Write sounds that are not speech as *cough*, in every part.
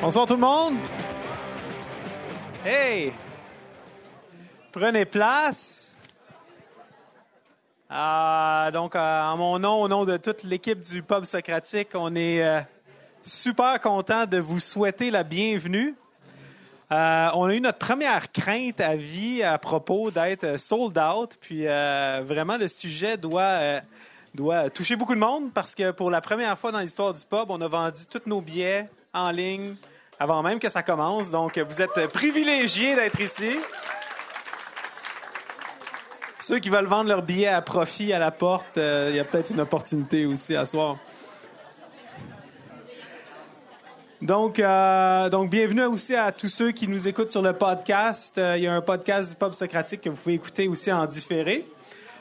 Bonsoir tout le monde. Hey! Prenez place. Ah, donc, euh, en mon nom, au nom de toute l'équipe du Pub Socratique, on est euh, super content de vous souhaiter la bienvenue. Euh, on a eu notre première crainte à vie à propos d'être sold out, puis vraiment le sujet doit doit toucher beaucoup de monde parce que pour la première fois dans l'histoire du pub, on a vendu tous nos billets en ligne avant même que ça commence. Donc, vous êtes privilégiés d'être ici. Ceux qui veulent vendre leurs billets à profit à la porte, euh, il y a peut-être une opportunité aussi à soir. Donc, euh, donc, bienvenue aussi à tous ceux qui nous écoutent sur le podcast. Euh, il y a un podcast du Pub Socratique que vous pouvez écouter aussi en différé.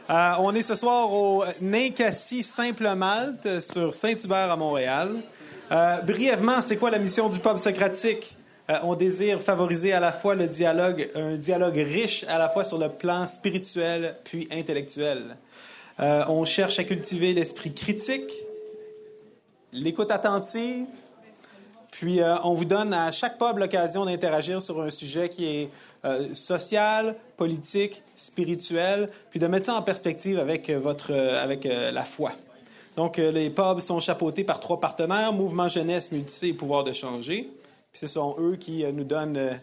on est ce soir au Ninkasi Simple Malte sur Saint-Hubert à Montréal. Euh, brièvement, c'est quoi la mission du pub socratique? Euh, on désire favoriser à la fois le dialogue, un dialogue riche à la fois sur le plan spirituel puis intellectuel. Euh, on cherche à cultiver l'esprit critique, l'écoute attentive, puis on vous donne à chaque pub l'occasion d'interagir sur un sujet qui est social, politique, spirituel, puis de mettre ça en perspective avec votre, avec la foi. Donc, euh, les pubs sont chapeautés par trois partenaires, Mouvement Jeunesse, Multi et Pouvoir de changer. Puis ce sont eux qui euh, nous donnent euh,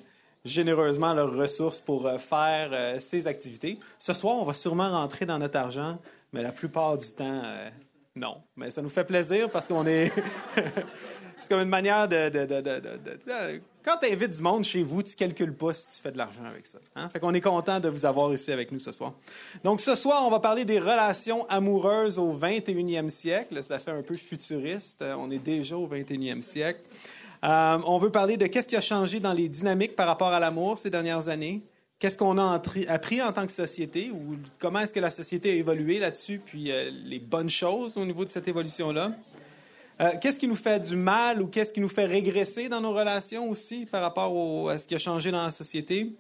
généreusement leurs ressources pour faire ces activités. Ce soir, on va sûrement rentrer dans notre argent, mais la plupart du temps, non. Mais ça nous fait plaisir parce qu'on est... *laughs* c'est comme une manière de. Quand tu invites du monde chez vous, tu calcules pas si tu fais de l'argent avec ça. Hein? Fait qu'on est content de vous avoir ici avec nous ce soir. Donc, ce soir, on va parler des relations amoureuses au 21e siècle. Ça fait un peu futuriste. On est déjà au 21e siècle. Euh, on veut parler de qu'est-ce qui a changé dans les dynamiques par rapport à l'amour ces dernières années. Qu'est-ce qu'on a appris en tant que société ou comment est-ce que la société a évolué là-dessus, puis euh, les bonnes choses au niveau de cette évolution-là. Euh, qu'est-ce qui nous fait du mal ou qu'est-ce qui nous fait régresser dans nos relations aussi par rapport à ce qui a changé dans la société?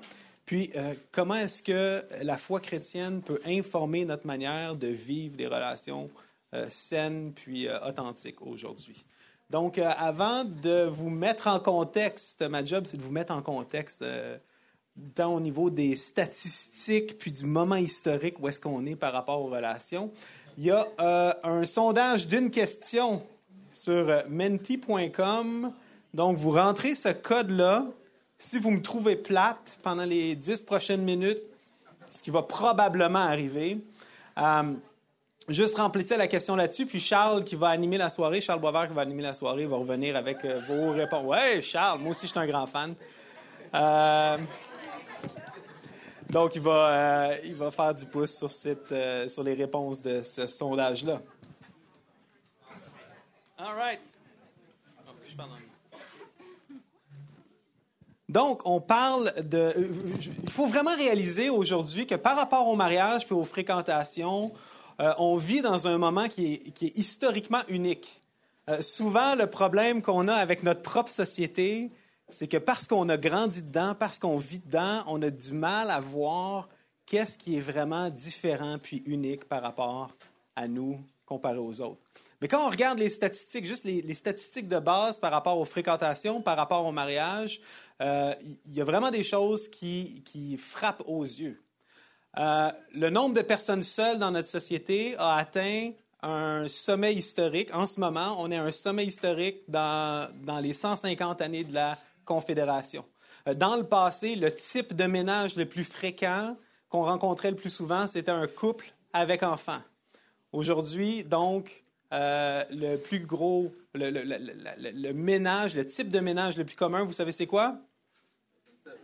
Puis, euh, comment est-ce que la foi chrétienne peut informer notre manière de vivre des relations euh, saines puis authentiques aujourd'hui? Donc, avant de vous mettre en contexte, ma job, c'est de vous mettre en contexte tant au niveau des statistiques puis du moment historique où est-ce qu'on est par rapport aux relations. Il y a un sondage d'une question sur euh, menti.com. Donc, vous rentrez ce code-là. Si vous me trouvez plate pendant les dix prochaines minutes, ce qui va probablement arriver, euh, juste remplissez la question là-dessus. Puis Charles qui va animer la soirée, Charles Boisvert qui va animer la soirée, va revenir avec euh, vos réponses. Ouais, Charles, moi aussi je suis un grand fan. donc, il va, il va faire du pouce sur, sur les réponses de ce sondage-là. Donc, on parle de. Il faut vraiment réaliser aujourd'hui que par rapport au mariage puis aux fréquentations, euh, on vit dans un moment qui est, historiquement unique. Euh, souvent, le problème qu'on a avec notre propre société, c'est que parce qu'on a grandi dedans, parce qu'on vit dedans, on a du mal à voir qu'est-ce qui est vraiment différent puis unique par rapport à nous comparé aux autres. Mais quand on regarde les statistiques, juste les, statistiques de base par rapport aux fréquentations, par rapport au mariage, euh, il y a vraiment des choses qui, frappent aux yeux. Euh, le nombre de personnes seules dans notre société a atteint un sommet historique. En ce moment, on est à un sommet historique dans, dans les 150 années de la Confédération. Euh, dans le passé, le type de ménage le plus fréquent qu'on rencontrait le plus souvent, c'était un couple avec enfants. Aujourd'hui, donc, euh, le plus gros, le, ménage, le type de ménage le plus commun, vous savez c'est quoi?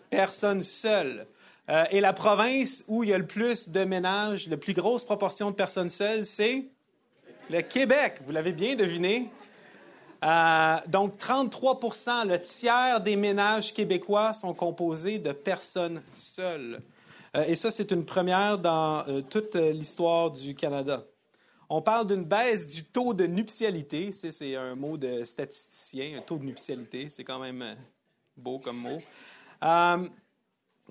Personne seule. Euh, et la province où il y a le plus de ménages, la plus grosse proportion de personnes seules, c'est le Québec. Vous l'avez bien deviné. Euh, donc, 33% le tiers des ménages québécois sont composés de personnes seules. et ça, c'est une première dans toute l'histoire du Canada. On parle d'une baisse du taux de nuptialité. C'est un mot de statisticien, un taux de nuptialité. C'est quand même euh, beau comme mot. Euh,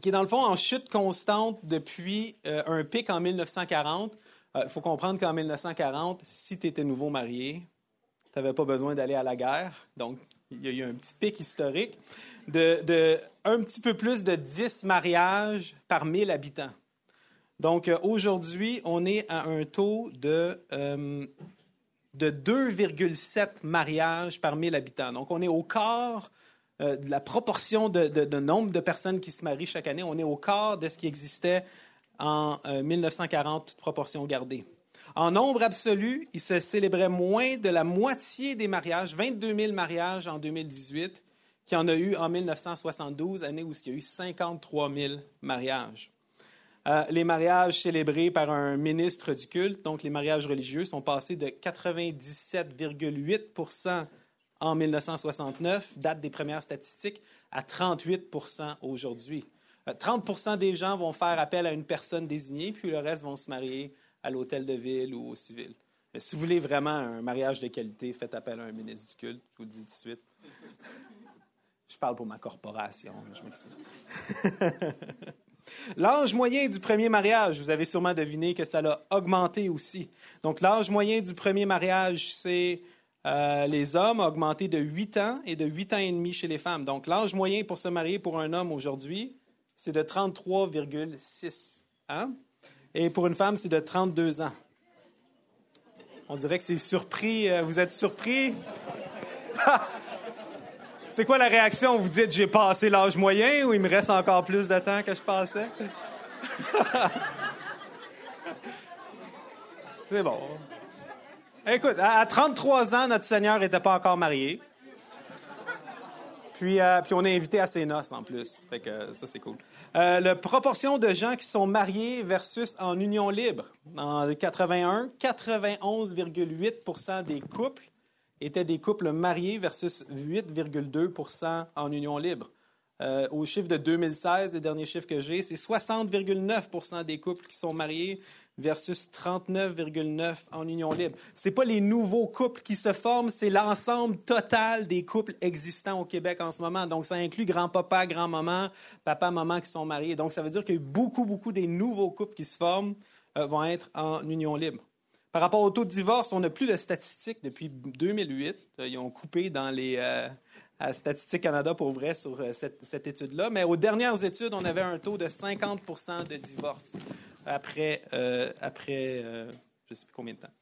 qui est dans le fond en chute constante depuis euh, un pic en 1940. Il faut comprendre qu'en 1940, si tu étais nouveau marié, tu n'avais pas besoin d'aller à la guerre. Donc, il y a eu un petit pic historique, de, un petit peu plus de 10 mariages par 1000 habitants. Donc euh, aujourd'hui, on est à un taux de, euh, de 2,7 mariages par 1000 habitants. Donc on est au quart euh, de la proportion de, nombre de personnes qui se marient chaque année. On est au quart de ce qui existait en 1940, toute proportion gardée. En nombre absolu, il se célébrait moins de la moitié des mariages, 22 000 mariages en 2018, qu'il y en a eu en 1972, année où il y a eu 53 000 mariages. Euh, les mariages célébrés par un ministre du culte, donc les mariages religieux, sont passés de 97,8% en 1969, date des premières statistiques, à 38% aujourd'hui. 30% euh, des gens vont faire appel à une personne désignée, puis le reste vont se marier à l'hôtel de ville ou au civil. Mais si vous voulez vraiment un mariage de qualité, faites appel à un ministre du culte, je vous le dis tout de suite. Je parle pour ma corporation, je *laughs* L'âge moyen du premier mariage, vous avez sûrement deviné que ça l'a augmenté aussi. Donc, l'âge moyen du premier mariage, c'est euh, les hommes a augmenté de 8 ans et de 8 ans et demi chez les femmes. Donc, l'âge moyen pour se marier pour un homme aujourd'hui, c'est de 33,6 ans. Et pour une femme, c'est de 32 ans. On dirait que c'est surpris. Euh, vous êtes surpris? *laughs* c'est quoi la réaction? Vous dites, j'ai passé l'âge moyen ou il me reste encore plus de temps que je passais? *laughs* c'est bon. Écoute, à 33 ans, notre Seigneur n'était pas encore marié. Puis, euh, puis on est invité à ses noces en plus. Fait que ça, c'est cool. Euh, la proportion de gens qui sont mariés versus en union libre. En 81, 91,8% des couples étaient des couples mariés versus 8,2 en union libre. Euh, au chiffre de 2016, les derniers chiffres que j'ai, c'est 60,9% des couples qui sont mariés versus 39,9% en union libre. Ce pas les nouveaux couples qui se forment, c'est l'ensemble total des couples existants au Québec en ce moment. Donc, ça inclut grand-papa, grand-maman, papa-maman qui sont mariés. Donc, ça veut dire que beaucoup, beaucoup des nouveaux couples qui se forment euh, vont être en union libre. Par rapport au taux de divorce, on n'a plus de statistiques depuis 2008. Euh, ils ont coupé dans les... Euh, Statistique Canada pour vrai sur cette, cette étude-là. Mais aux dernières études, on avait un taux de 50% de divorce après, euh, après euh, je ne sais plus combien de temps.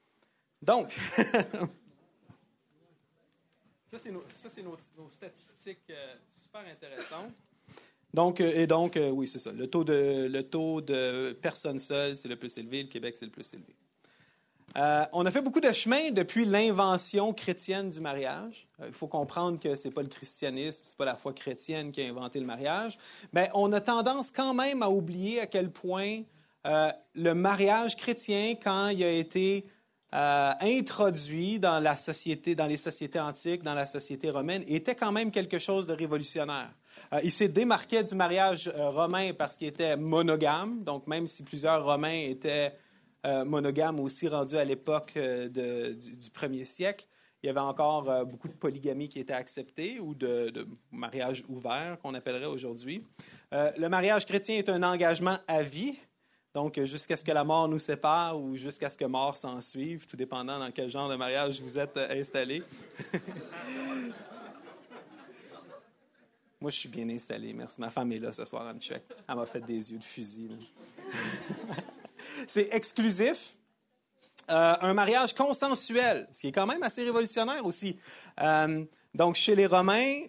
Donc, *laughs* ça, c'est nos, nos, statistiques euh, super intéressantes. Donc, et donc, oui, c'est ça. Le taux, de, le taux de personnes seules, c'est le plus élevé. Le Québec, c'est le plus élevé. On a fait beaucoup de chemin depuis l'invention chrétienne du mariage. il faut comprendre que ce n'est pas le christianisme, ce n'est pas la foi chrétienne qui a inventé le mariage. Mais on a tendance quand même à oublier à quel point euh, le mariage chrétien, quand il a été euh, introduit dans la société, dans les sociétés antiques, dans la société romaine, était quand même quelque chose de révolutionnaire. Euh, il s'est démarqué du mariage romain parce qu'il était monogame, donc même si plusieurs Romains étaient monogames aussi rendus à l'époque du, premier siècle, il y avait encore beaucoup de polygamie qui était acceptée ou de, mariage ouvert qu'on appellerait aujourd'hui. le mariage chrétien est un engagement à vie, donc, jusqu'à ce que la mort nous sépare ou jusqu'à ce que mort s'en suive, tout dépendant dans quel genre de mariage vous êtes euh, installé. *laughs* Moi, je suis bien installé, merci. Ma femme est là ce soir, elle me. Elle m'a fait des yeux de fusil. *laughs* C'est exclusif. Euh, un mariage consensuel, ce qui est quand même assez révolutionnaire aussi. Euh, donc, chez les Romains,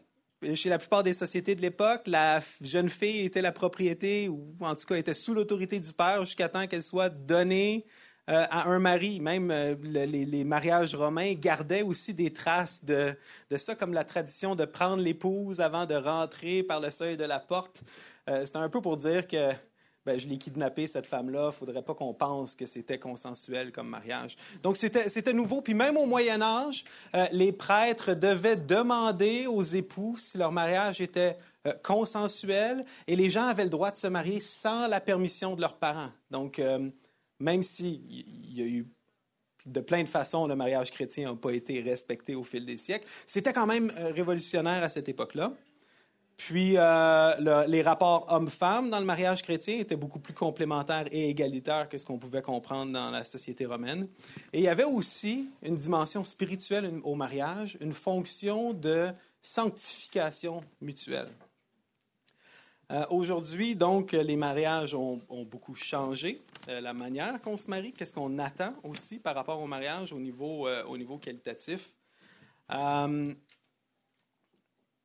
chez la plupart des sociétés de l'époque, la jeune fille était la propriété, ou en tout cas était sous l'autorité du père jusqu'à temps qu'elle soit donnée euh, à un mari. Même les, mariages romains gardaient aussi des traces de, de, ça, comme la tradition de prendre l'épouse avant de rentrer par le seuil de la porte. C'était un peu pour dire que ben, je l'ai kidnappé, cette femme-là, il faudrait pas qu'on pense que c'était consensuel comme mariage. Donc, c'était nouveau. Puis même au Moyen Âge, euh, les prêtres devaient demander aux époux si leur mariage était euh, consensuel et les gens avaient le droit de se marier sans la permission de leurs parents. Donc, euh, même s'il y a eu de plein de façons, le mariage chrétien n'a pas été respecté au fil des siècles, c'était quand même révolutionnaire à cette époque-là. Puis euh, les rapports hommes-femmes dans le mariage chrétien étaient beaucoup plus complémentaires et égalitaires que ce qu'on pouvait comprendre dans la société romaine. Et il y avait aussi une dimension spirituelle au mariage, une fonction de sanctification mutuelle. Euh, aujourd'hui, donc, les mariages ont, beaucoup changé. Euh, la manière qu'on se marie, qu'est-ce qu'on attend aussi par rapport au mariage au niveau, au niveau qualitatif.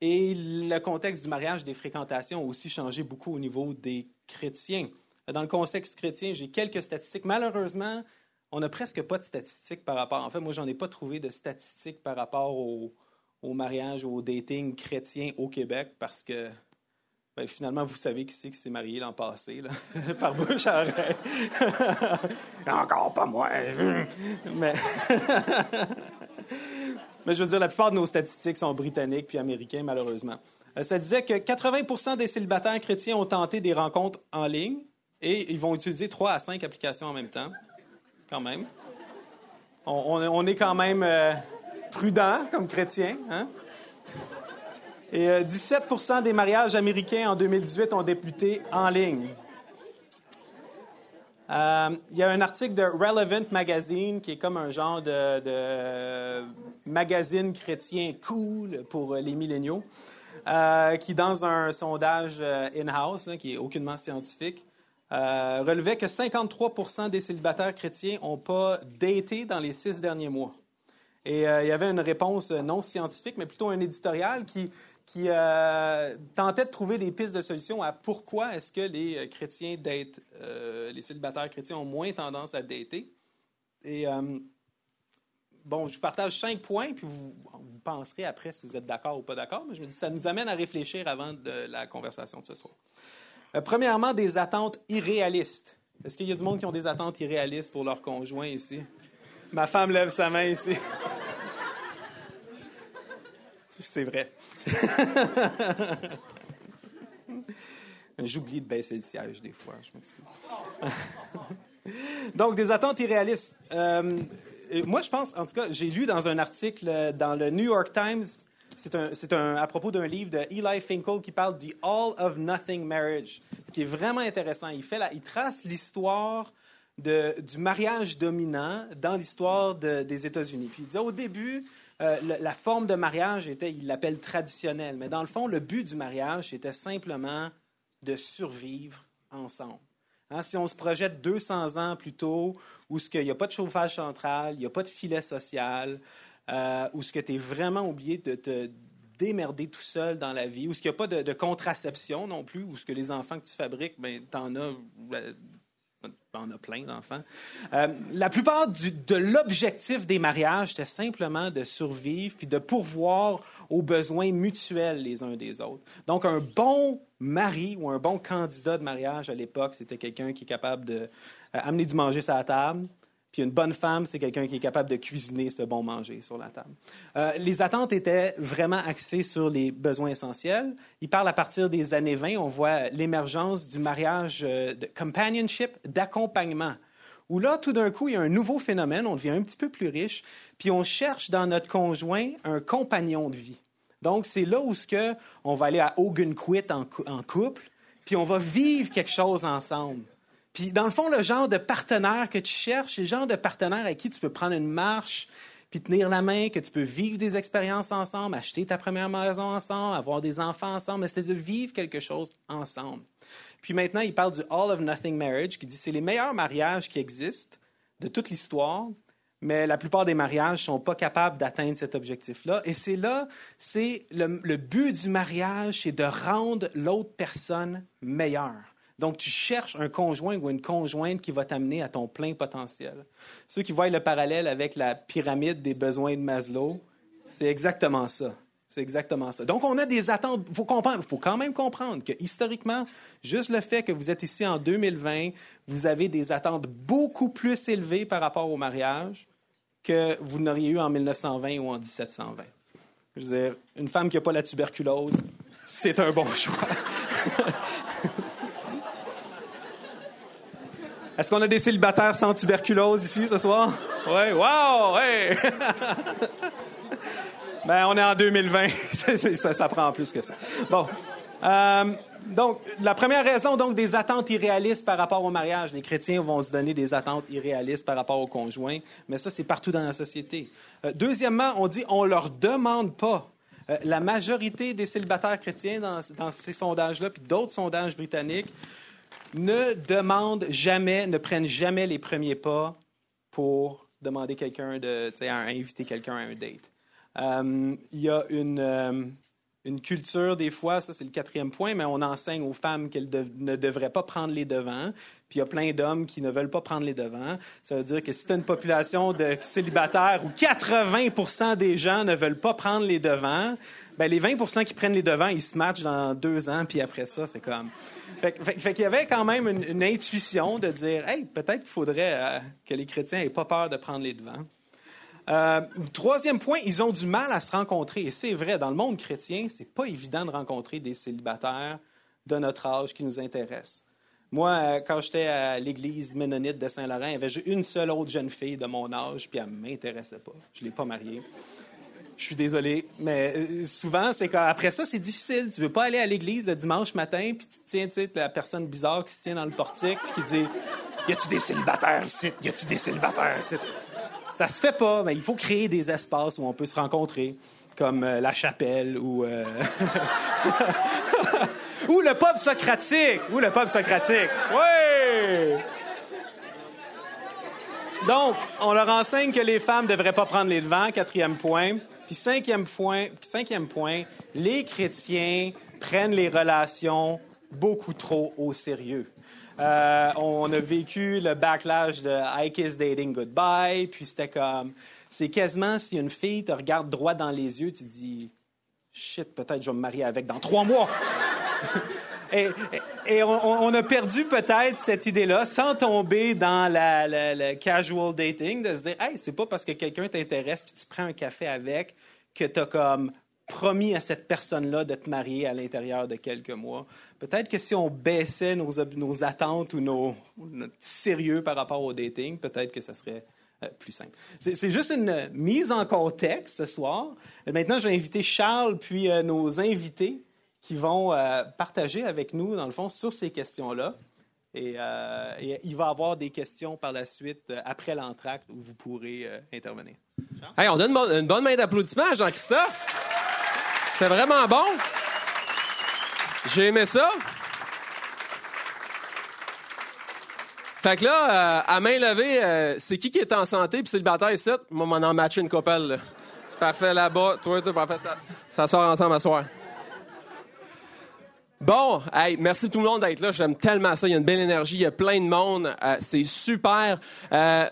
Et le contexte du mariage, des fréquentations a aussi changé beaucoup au niveau des chrétiens. Dans le contexte chrétien, j'ai quelques statistiques. Malheureusement, on n'a presque pas de statistiques par rapport. En fait, moi, j'en ai pas trouvé de statistiques par rapport au, au mariage, au dating chrétien au Québec parce que ben, finalement, vous savez qui c'est qui s'est marié l'an passé, *laughs* par bouche à oreille. *laughs* Encore pas moi. *laughs* Mais... Mais je veux dire, la plupart de nos statistiques sont britanniques puis américains, malheureusement. Euh, ça disait que 80 des célibataires chrétiens ont tenté des rencontres en ligne et ils vont utiliser trois à cinq applications en même temps. Quand même. On, est quand même euh, prudent comme chrétien. Hein? Et 17% euh, des mariages américains en 2018 ont débuté en ligne. Euh, il y a un article de Relevant Magazine, qui est comme un genre de, magazine chrétien cool pour les milléniaux, euh, qui, dans un sondage in-house, qui est aucunement scientifique, relevait que 53% des célibataires chrétiens n'ont pas daté dans les six derniers mois. Et il y avait une réponse non scientifique, mais plutôt un éditorial qui qui euh, tentait de trouver des pistes de solutions à pourquoi est-ce que les euh, chrétiens datent, euh, les célibataires chrétiens ont moins tendance à dater. Et bon, je vous partage cinq points, puis vous, vous penserez après si vous êtes d'accord ou pas d'accord, mais je me dis ça nous amène à réfléchir avant de la conversation de ce soir. premièrement, des attentes irréalistes. Est-ce qu'il y a du monde qui ont des attentes irréalistes pour leur conjoint ici? Ma femme lève sa main ici. C'est vrai. *laughs* J'oublie de baisser le siège des fois, je m'excuse. *laughs* Donc, des attentes irréalistes. Euh, moi, je pense, en tout cas, j'ai lu dans un article dans le New York Times, c'est à propos d'un livre de Eli Finkel qui parle du All of Nothing Marriage, ce qui est vraiment intéressant. Il, fait il trace l'histoire du mariage dominant dans l'histoire des États-Unis. Puis il dit au début, euh, la, forme de mariage était, il l'appelle traditionnelle, mais dans le fond, le but du mariage, c'était simplement de survivre ensemble. Hein, si on se projette 200 ans plus tôt, où il n'y a pas de chauffage central, il n'y a pas de filet social, euh, où ce que tu es vraiment oublié de te démerder tout seul dans la vie, où ce qu'il n'y a pas de, contraception non plus, où ce que les enfants que tu fabriques, ben, tu en as ben, on a plein d'enfants. Euh, la plupart de l'objectif des mariages, c'était simplement de survivre puis de pourvoir aux besoins mutuels les uns des autres. Donc, un bon mari ou un bon candidat de mariage à l'époque, c'était quelqu'un qui est capable d'amener euh, du manger sur la table, puis une bonne femme, c'est quelqu'un qui est capable de cuisiner ce bon manger sur la table. Euh, les attentes étaient vraiment axées sur les besoins essentiels. Il parle à partir des années 20, on voit l'émergence du mariage euh, de companionship, d'accompagnement, où là, tout d'un coup, il y a un nouveau phénomène, on devient un petit peu plus riche, puis on cherche dans notre conjoint un compagnon de vie. Donc, c'est là où ce que on va aller à Ogunquit en, en couple, puis on va vivre quelque chose ensemble. Puis, dans le fond, le genre de partenaire que tu cherches, c'est le genre de partenaire avec qui tu peux prendre une marche, puis tenir la main, que tu peux vivre des expériences ensemble, acheter ta première maison ensemble, avoir des enfants ensemble, mais c'est de vivre quelque chose ensemble. Puis maintenant, il parle du All of Nothing Marriage, qui dit c'est les meilleurs mariages qui existent de toute l'histoire, mais la plupart des mariages ne sont pas capables d'atteindre cet objectif-là. Et c'est là, c'est le, le but du mariage, c'est de rendre l'autre personne meilleure. Donc, tu cherches un conjoint ou une conjointe qui va t'amener à ton plein potentiel. Ceux qui voient le parallèle avec la pyramide des besoins de Maslow, c'est exactement ça. C'est exactement ça. Donc, on a des attentes. Il faut, faut quand même comprendre que historiquement, juste le fait que vous êtes ici en 2020, vous avez des attentes beaucoup plus élevées par rapport au mariage que vous n'auriez eu en 1920 ou en 1720. Je veux dire, une femme qui n'a pas la tuberculose, c'est un bon *laughs* choix. Est-ce qu'on a des célibataires sans tuberculose ici ce soir? Oui, wow! Hey! *laughs* ben, on est en 2020. *laughs* ça, ça, prend plus que ça. Bon. Euh, donc, la première raison, donc, des attentes irréalistes par rapport au mariage. Les chrétiens vont se donner des attentes irréalistes par rapport au conjoint, mais ça, c'est partout dans la société. Euh, deuxièmement, on dit on leur demande pas Euh, la majorité des célibataires chrétiens dans, dans ces sondages-là, puis d'autres sondages britanniques, ne demandent jamais, ne prennent jamais les premiers pas pour demander quelqu'un de, à inviter quelqu'un à un date. Euh, il y a une, euh, une culture, des fois, ça c'est le quatrième point, mais on enseigne aux femmes qu'elles ne devraient pas prendre les devants. Puis il y a plein d'hommes qui ne veulent pas prendre les devants. Ça veut dire que si tu as une population de célibataires où 80 des gens ne veulent pas prendre les devants, ben les 20% qui prennent les devants, ils se matchent dans deux ans, puis après ça, c'est comme... Fait, qu'il y avait quand même une, intuition de dire, hey, peut-être qu'il faudrait euh, que les chrétiens n'aient pas peur de prendre les devants. Euh, troisième point, ils ont du mal à se rencontrer. Et c'est vrai, dans le monde chrétien, c'est pas évident de rencontrer des célibataires de notre âge qui nous intéressent. Moi, euh, quand j'étais à l'église ménonite de Saint-Laurent, il y avait une seule autre jeune fille de mon âge, puis elle ne m'intéressait pas. Je ne l'ai pas mariée. Je suis désolé, mais euh, souvent, c'est qu'après ça, c'est difficile. Tu veux pas aller à l'église le dimanche matin, puis tu tiens, tu sais, la personne bizarre qui se tient dans le portique, qui dit Y a-tu des célibataires ici? Y a-tu des célibataires ici Ça se fait pas, mais il faut créer des espaces où on peut se rencontrer, comme euh, la chapelle ou. Euh, *laughs* ou le pub socratique! Ou le pub socratique! Oui! Donc, on leur enseigne que les femmes ne devraient pas prendre les devants, quatrième point. Puis cinquième point, cinquième point, les chrétiens prennent les relations beaucoup trop au sérieux. Euh, on a vécu le backlash de I kiss dating goodbye, puis c'était comme, c'est quasiment si une fille te regarde droit dans les yeux, tu dis, shit, peut-être je vais me marier avec dans trois mois. *laughs* Et, on, a perdu peut-être cette idée-là sans tomber dans le casual dating, de se dire, hey, c'est pas parce que quelqu'un t'intéresse puis tu prends un café avec que tu as comme promis à cette personne-là de te marier à l'intérieur de quelques mois. Peut-être que si on baissait nos, nos attentes ou nos, notre sérieux par rapport au dating, peut-être que ça serait euh, plus simple. C'est juste une mise en contexte ce soir. Maintenant, je vais inviter Charles puis euh, nos invités qui vont euh, partager avec nous, dans le fond, sur ces questions-là. Et, euh, il va y avoir des questions par la suite, euh, après l'entracte, où vous pourrez intervenir. Hey, on donne une bonne, main d'applaudissement à Jean-Christophe. C'était vraiment bon. J'ai aimé ça. Fait que là, à main levée, c'est qui qui est en santé puis célibataire ici? Moi, on en matché une copelle. Parfait là-bas. Toi, toi, parfait. Ça, ça sort ensemble à soir. Bon, hey, merci tout le monde d'être là. J'aime tellement ça. Il y a une belle énergie, il y a plein de monde. Euh, c'est super. Euh,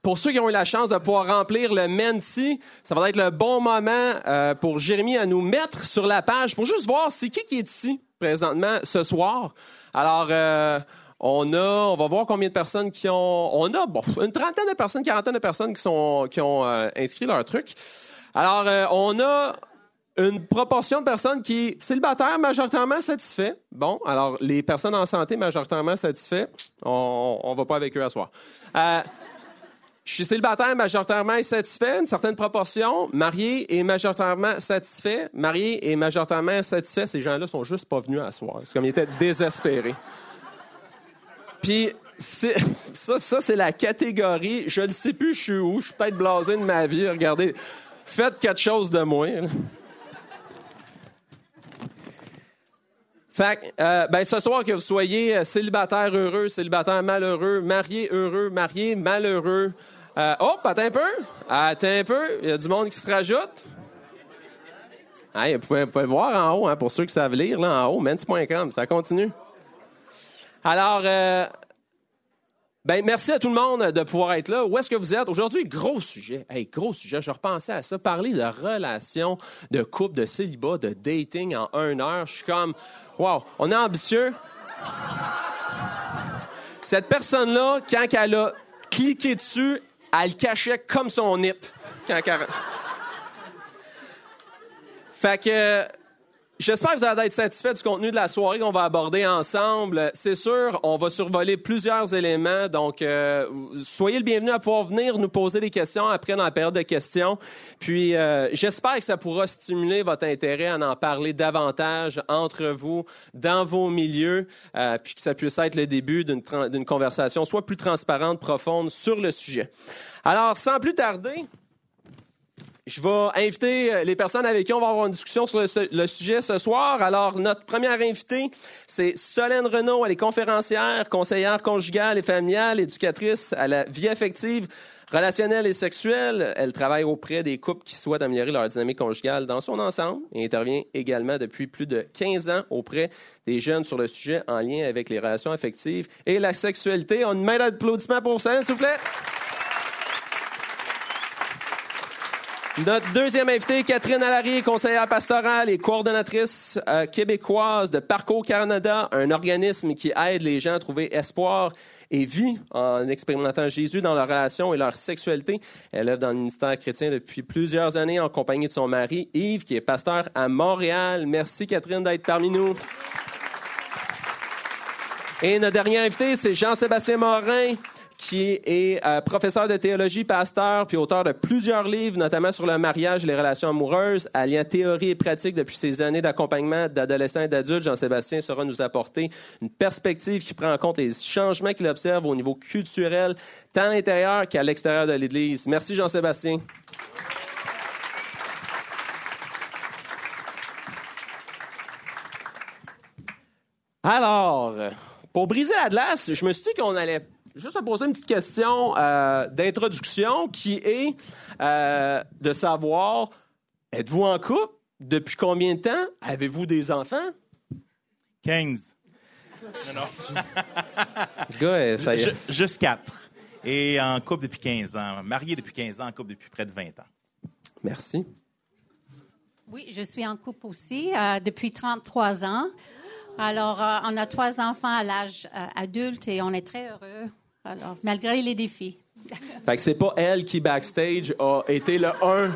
pour ceux qui ont eu la chance de pouvoir remplir le Menti, ça va être le bon moment euh, pour Jérémy à nous mettre sur la page pour juste voir c'est qui qui est ici présentement ce soir. Alors, on a, on va voir combien de personnes qui ont, on a une trentaine de personnes, quarantaine de personnes qui qui ont inscrit leur truc. Alors, on a une proportion de personnes qui est célibataire majoritairement satisfait. Bon, alors les personnes en santé majoritairement satisfait, on, va pas avec eux à soir. Euh, je suis célibataire majoritairement insatisfait, une certaine proportion. Marié et majoritairement satisfait. Marié et majoritairement satisfait. Ces gens-là sont juste pas venus à soir. C'est comme ils étaient désespérés. Puis ça, ça c'est la catégorie. Je ne sais plus je suis où. Je suis peut-être blasé de ma vie. Regardez, faites quelque chose de moins. Fait euh, ben, ce soir, que vous soyez euh, célibataire heureux, célibataire malheureux, marié heureux, marié malheureux. Euh, oh, attends un peu. Attends un peu. Il y a du monde qui se rajoute. vous, pouvez, le voir en haut, hein, pour ceux qui savent lire, là, en haut, mens.com. Ça continue. Alors, euh, ben, merci à tout le monde de pouvoir être là. Où est-ce que vous êtes? Aujourd'hui, gros sujet. Hey, gros sujet. Je repensais à ça. Parler de relations, de couple, de célibat, de dating en une heure. Je suis comme, wow, on est ambitieux. Cette personne-là, quand elle a cliqué dessus, elle le cachait comme son nip. Quand. Fait que, J'espère que vous allez être satisfait du contenu de la soirée qu'on va aborder ensemble. C'est sûr, on va survoler plusieurs éléments, donc euh, soyez le bienvenu à pouvoir venir nous poser des questions après dans la période de questions. Puis euh, j'espère que ça pourra stimuler votre intérêt à en parler davantage entre vous, dans vos milieux, euh, puis que ça puisse être le début d'une conversation soit plus transparente, profonde sur le sujet. Alors, sans plus tarder, je vais inviter euh, les personnes avec qui on va avoir une discussion sur le, sujet ce soir. Alors, notre première invitée, c'est Solène Renaud. Elle est conférencière, conseillère conjugale et familiale, éducatrice à la vie affective, relationnelle et sexuelle. Elle travaille auprès des couples qui souhaitent améliorer leur dynamique conjugale dans son ensemble et intervient également depuis plus de 15 ans auprès des jeunes sur le sujet en lien avec les relations affectives et la sexualité. On met d'applaudissements pour Solène, s'il vous plaît. Notre deuxième invitée, Catherine Allary, conseillère pastorale et coordonnatrice euh, québécoise de Parcours Canada, un organisme qui aide les gens à trouver espoir et vie en expérimentant Jésus dans leur relation et leur sexualité. Elle œuvre dans le ministère chrétien depuis plusieurs années en compagnie de son mari, Yves, qui est pasteur à Montréal. Merci, Catherine, d'être parmi nous. Et notre dernier invité, c'est Jean-Sébastien Morin, qui est euh, professeur de théologie, pasteur, puis auteur de plusieurs livres, notamment sur le mariage et les relations amoureuses, alliant théorie et pratique depuis ses années d'accompagnement d'adolescents et d'adultes. Jean-Sébastien saura nous apporter une perspective qui prend en compte les changements qu'il observe au niveau culturel, tant à l'intérieur qu'à l'extérieur de l'Église. Merci, Jean-Sébastien. Alors, pour briser la glace, je me suis dit qu'on allait juste à poser une petite question euh, d'introduction qui est euh, de savoir, êtes-vous en couple? Depuis combien de temps? Avez-vous des enfants? 15. Non, non. ça y est. Juste 4. Et en couple depuis 15 ans. Marié depuis 15 ans, en couple depuis près de 20 ans. Merci. Oui, je suis en couple aussi euh, depuis 33 ans. Alors, on a trois enfants à l'âge adulte et on est très heureux. Alors, malgré les défis. Fait que c'est pas elle qui, backstage, a été le 1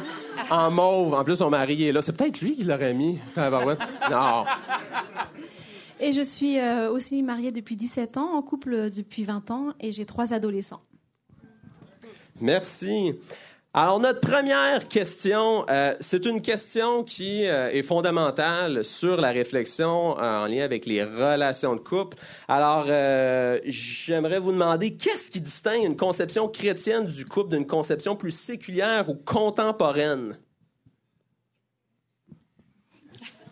en mauve. En plus, son mari est là. C'est peut-être lui qui l'aurait mis. Non. Et je suis euh, aussi mariée depuis 17 ans, en couple depuis 20 ans, et j'ai trois adolescents. Merci. Alors, notre première question, euh, c'est une question qui euh, est fondamentale sur la réflexion euh, en lien avec les relations de couple. Alors, j'aimerais vous demander qu'est-ce qui distingue une conception chrétienne du couple d'une conception plus séculière ou contemporaine?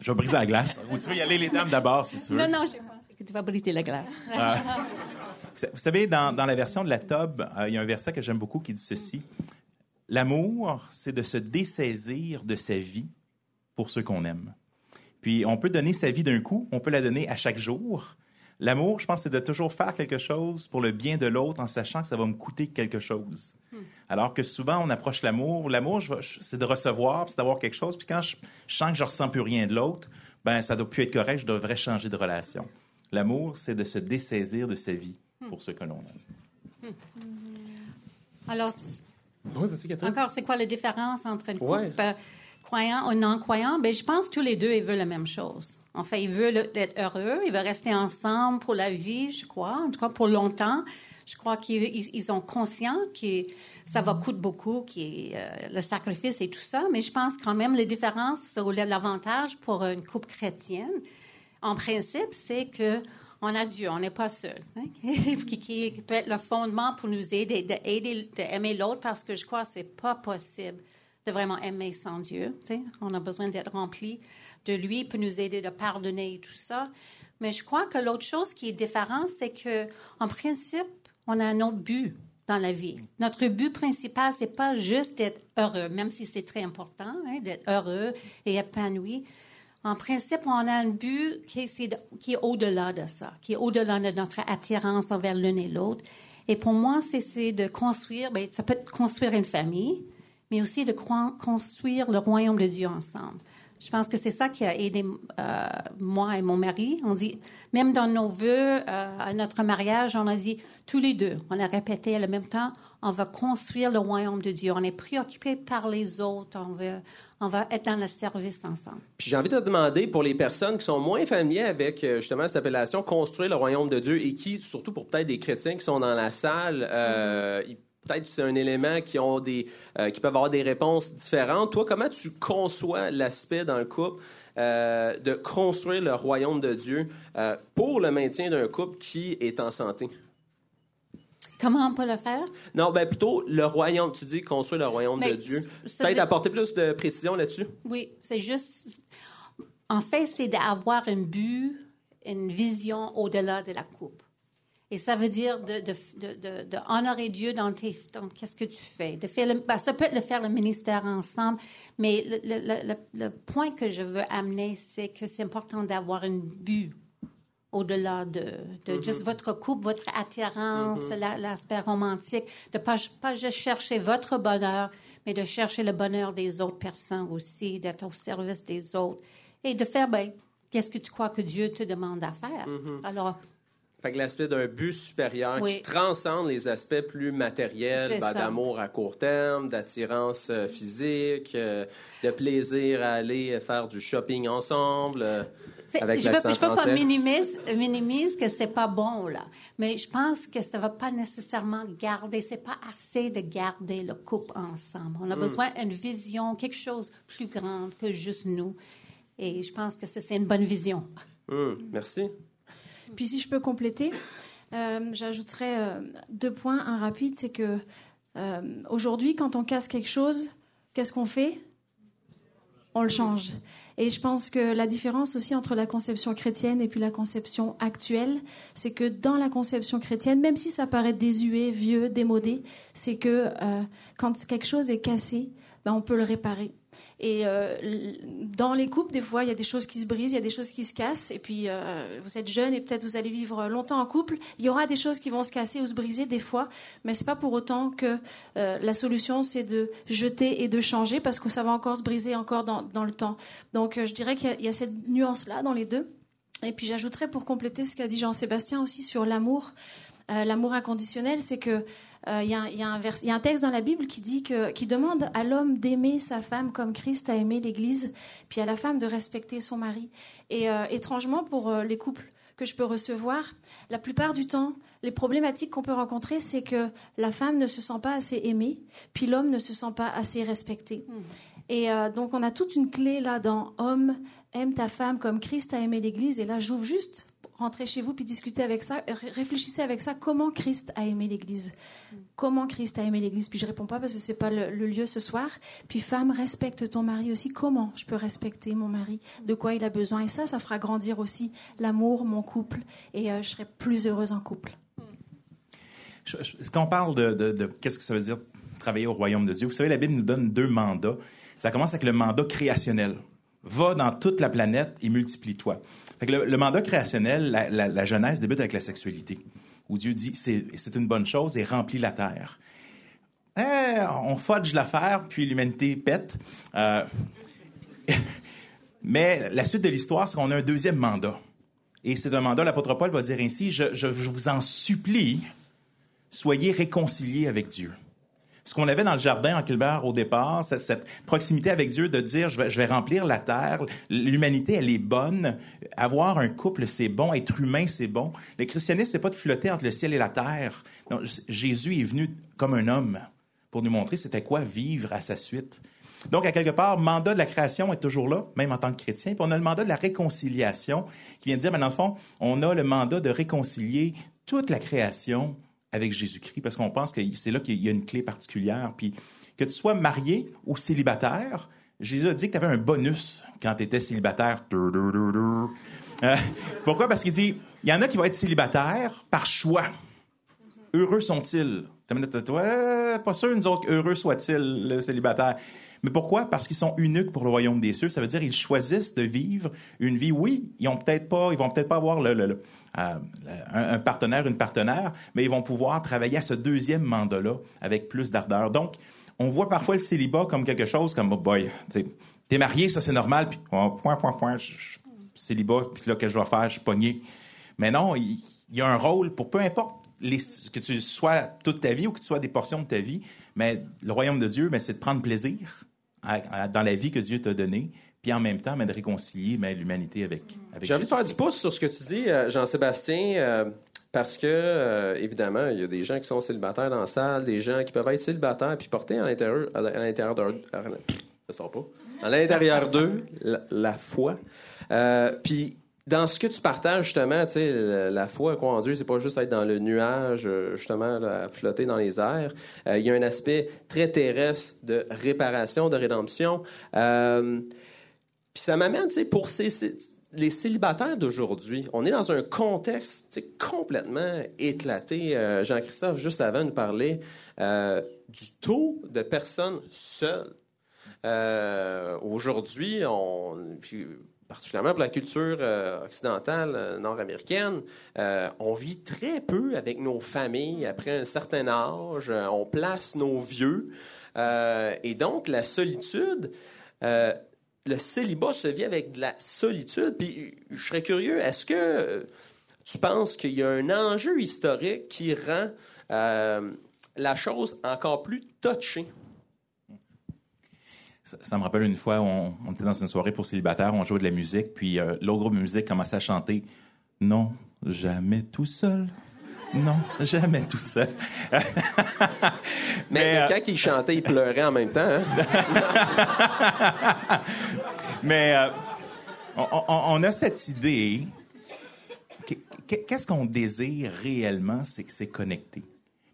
Je vais briser la glace. Ou tu veux y aller les dames d'abord, si tu veux. Non, non, je pense que tu vas briser la glace. vous savez, dans, dans, la version de la Tob, il y a un verset que j'aime beaucoup qui dit ceci. L'amour, c'est de se dessaisir de sa vie pour ceux qu'on aime. Puis on peut donner sa vie d'un coup, on peut la donner à chaque jour. L'amour, je pense, c'est de toujours faire quelque chose pour le bien de l'autre en sachant que ça va me coûter quelque chose. Hmm. Alors que souvent, on approche l'amour. L'amour, c'est de recevoir, c'est d'avoir quelque chose. Puis quand je, sens que je ressens plus rien de l'autre, ben ça doit plus être correct, je devrais changer de relation. L'amour, c'est de se dessaisir de sa vie hmm. pour ceux que l'on aime. Hmm. Alors, encore, c'est quoi la différence entre un couple euh, croyant ou non-croyant? Ben, je pense que tous les deux, ils veulent la même chose. En fait, ils veulent être heureux, ils veulent rester ensemble pour la vie, je crois, en tout cas pour longtemps. Je crois qu'ils sont conscients que ça va coûter beaucoup, que euh, le sacrifice et tout ça, mais je pense quand même les différences, ou l'avantage pour une couple chrétienne, en principe, c'est que on a Dieu, on n'est pas seul, hein, *laughs* qui, peut être le fondement pour nous aider, d'aider, d'aimer l'autre, parce que je crois que c'est pas possible de vraiment aimer sans Dieu. On a besoin d'être rempli de lui pour nous aider de pardonner et tout ça. Mais je crois que l'autre chose qui est différente, c'est que, en principe, on a un autre but dans la vie. Notre but principal, c'est pas juste d'être heureux, même si c'est très important, hein, d'être heureux et épanoui. En principe, on a un but qui est, au-delà de ça, qui est au-delà de notre attirance envers l'un et l'autre. Et pour moi, c'est de construire, ben, ça peut être construire une famille, mais aussi de construire le royaume de Dieu ensemble. Je pense que c'est ça qui a aidé euh, moi et mon mari. On dit, même dans nos vœux euh, à notre mariage, on a dit tous les deux, on a répété en même temps, on va construire le royaume de Dieu. On est préoccupé par les autres. On va, on va être dans le service ensemble. Puis j'ai envie de te demander pour les personnes qui sont moins familières avec euh, justement cette appellation construire le royaume de Dieu et qui, surtout pour peut-être des chrétiens qui sont dans la salle, mm-hmm peut-être c'est un élément qui, ont des, euh, qui peuvent avoir des réponses différentes. Toi, comment tu conçois l'aspect dans le couple euh, de construire le royaume de Dieu euh, pour le maintien d'un couple qui est en santé? Comment on peut le faire? Non, ben plutôt le royaume. Tu dis construire le royaume de Dieu. Peut-être apporter plus de précision là-dessus? Oui, c'est juste. En fait, c'est d'avoir un but, une vision au-delà de la coupe. Et ça veut dire de, de, de, de honorer Dieu dans, tes, dans qu'est-ce que tu fais. De faire le, ben, ça peut être de faire le ministère ensemble, mais le, le, le, point que je veux amener, c'est que c'est important d'avoir un but au-delà de, de mm-hmm. juste votre couple, votre attirance, mm-hmm. l'aspect romantique, de pas, pas juste chercher votre bonheur, mais de chercher le bonheur des autres personnes aussi, d'être au service des autres et de faire, ben, qu'est-ce que tu crois que Dieu te demande à faire? Mm-hmm. Alors, fait que l'aspect d'un but supérieur qui transcende les aspects plus matériels, ben, d'amour à court terme, d'attirance euh, physique, euh, de plaisir à aller faire du shopping ensemble. Euh, avec je ne peux, pas minimiser, minimiser que c'est pas bon là, mais je pense que ça va pas nécessairement garder, c'est pas assez de garder le couple ensemble. On a mm. besoin d'une vision, quelque chose plus grande que juste nous, et je pense que c'est une bonne vision. Mm. Merci. Puis si je peux compléter, euh, j'ajouterais euh, deux points. Un rapide, c'est que euh, aujourd'hui, quand on casse quelque chose, qu'est-ce qu'on fait? On le change. Et je pense que la différence aussi entre la conception chrétienne et puis la conception actuelle, c'est que dans la conception chrétienne, même si ça paraît désuet, vieux, démodé, c'est que quand quelque chose est cassé, ben, on peut le réparer. Et euh, dans les couples, des fois, il y a des choses qui se brisent, il y a des choses qui se cassent. Et puis, euh, vous êtes jeune et peut-être vous allez vivre longtemps en couple. Il y aura des choses qui vont se casser ou se briser des fois, mais c'est pas pour autant que euh, la solution c'est de jeter et de changer parce que ça va encore se briser encore dans, le temps. Donc, je dirais qu'il y, y, a cette nuance-là dans les deux. Et puis, j'ajouterais pour compléter ce qu'a dit Jean-Sébastien aussi sur l'amour. l'amour inconditionnel, c'est que il y, a un texte dans la Bible qui dit que, qui demande à l'homme d'aimer sa femme comme Christ a aimé l'Église, puis à la femme de respecter son mari. Et euh, étrangement, pour euh, les couples que je peux recevoir, la plupart du temps, les problématiques qu'on peut rencontrer, c'est que la femme ne se sent pas assez aimée, puis l'homme ne se sent pas assez respecté. Hmm. Et euh, donc, on a toute une clé là dans homme, aime ta femme comme Christ a aimé l'Église. Et là, j'ouvre juste rentrez chez vous puis discutez avec ça, réfléchissez avec ça, comment Christ a aimé l'Église? Comment Christ a aimé l'Église? Puis je réponds pas parce que c'est pas le, lieu ce soir. Puis femme, respecte ton mari aussi. Comment je peux respecter mon mari? De quoi il a besoin? Et ça, ça fera grandir aussi l'amour, mon couple, et euh, je serai plus heureuse en couple. Quand on parle de, de qu'est-ce que ça veut dire travailler au royaume de Dieu, vous savez, la Bible nous donne deux mandats. Ça commence avec le mandat créationnel. Va dans toute la planète et multiplie-toi le, mandat créationnel, la, la, Genèse débute avec la sexualité, où Dieu dit c'est, une bonne chose et remplit la terre. Eh, on fudge l'affaire, puis l'humanité pète. Euh, *laughs* mais la suite de l'histoire, c'est qu'on a un deuxième mandat. Et c'est un mandat, l'apôtre Paul va dire ainsi, je vous en supplie, soyez réconciliés avec Dieu ce qu'on avait dans le jardin en Kilbert au départ, cette, proximité avec Dieu de dire je vais, remplir la terre, l'humanité elle est bonne, avoir un couple c'est bon, être humain c'est bon. Le christianisme c'est pas de flotter entre le ciel et la terre. Jésus est venu comme un homme pour nous montrer c'était quoi vivre à sa suite. Donc, à quelque part, mandat de la création est toujours là, même en tant que chrétien. Puis on a le mandat de la réconciliation qui vient de dire, mais dans le fond, on a le mandat de réconcilier toute la création avec Jésus-Christ parce qu'on pense que c'est là qu'il y a une clé particulière. Puis que tu sois marié ou célibataire, Jésus a dit que tu avais un bonus quand tu étais célibataire. Euh, pourquoi? Parce qu'il dit, il y en a qui vont être célibataires par choix. Heureux sont-ils? pas sûr, nous autres, heureux soit-il, le célibataire. Mais pourquoi? Parce qu'ils sont uniques pour le royaume des cieux. Ça veut dire qu'ils choisissent de vivre une vie. Oui, ils ont peut-être pas, ils vont peut-être pas avoir euh, un, partenaire, une partenaire, mais ils vont pouvoir travailler à ce deuxième mandat-là avec plus d'ardeur. Donc, on voit parfois le célibat comme quelque chose comme, oh boy, t'es marié, ça c'est normal, puis oh, point, point, point, célibat, puis là, que je dois faire, je suis pogné. Mais non, il, y a un rôle pour peu importe que tu sois toute ta vie ou que tu sois des portions de ta vie, mais le royaume de Dieu, ben, c'est de prendre plaisir dans la vie que Dieu t'a donnée, puis en même temps, mais de réconcilier l'humanité avec, avec J'ai envie de faire du pouce sur ce que tu dis, euh, Jean-Sébastien, euh, parce que, euh, évidemment, il y a des gens qui sont célibataires dans la salle, des gens qui peuvent être célibataires puis porter à l'intérieur, à l'intérieur d'un... Ça sort pas. À l'intérieur d'eux, la, la, foi. puis dans ce que tu partages, justement, tu sais, la foi quoi, en Dieu, c'est pas juste être dans le nuage, euh, justement, à flotter dans les airs. Euh, il y a un aspect très terrestre de réparation, de rédemption. Euh, puis ça m'amène, tu sais, pour les célibataires d'aujourd'hui, on est dans un contexte complètement éclaté. Jean-Christophe, juste avant, nous parlait du taux de personnes seules. Aujourd'hui, on particulièrement pour la culture euh, occidentale euh, nord-américaine, euh, on vit très peu avec nos familles après un certain âge, on place nos vieux. et donc, la solitude, le célibat se vit avec de la solitude. Puis, je serais curieux, est-ce que tu penses qu'il y a un enjeu historique qui rend la chose encore plus touchée? Ça, me rappelle une fois, on, on, était dans une soirée pour célibataires, on jouait de la musique, puis euh, l'autre groupe de musique commençait à chanter Non, jamais tout seul. Non, jamais tout seul. *laughs* Mais, euh, quand il chantait, il pleurait en même temps. Hein? *laughs* Mais euh, on, a cette idée. Qu'est-ce qu'on désire réellement, c'est que c'est connecté.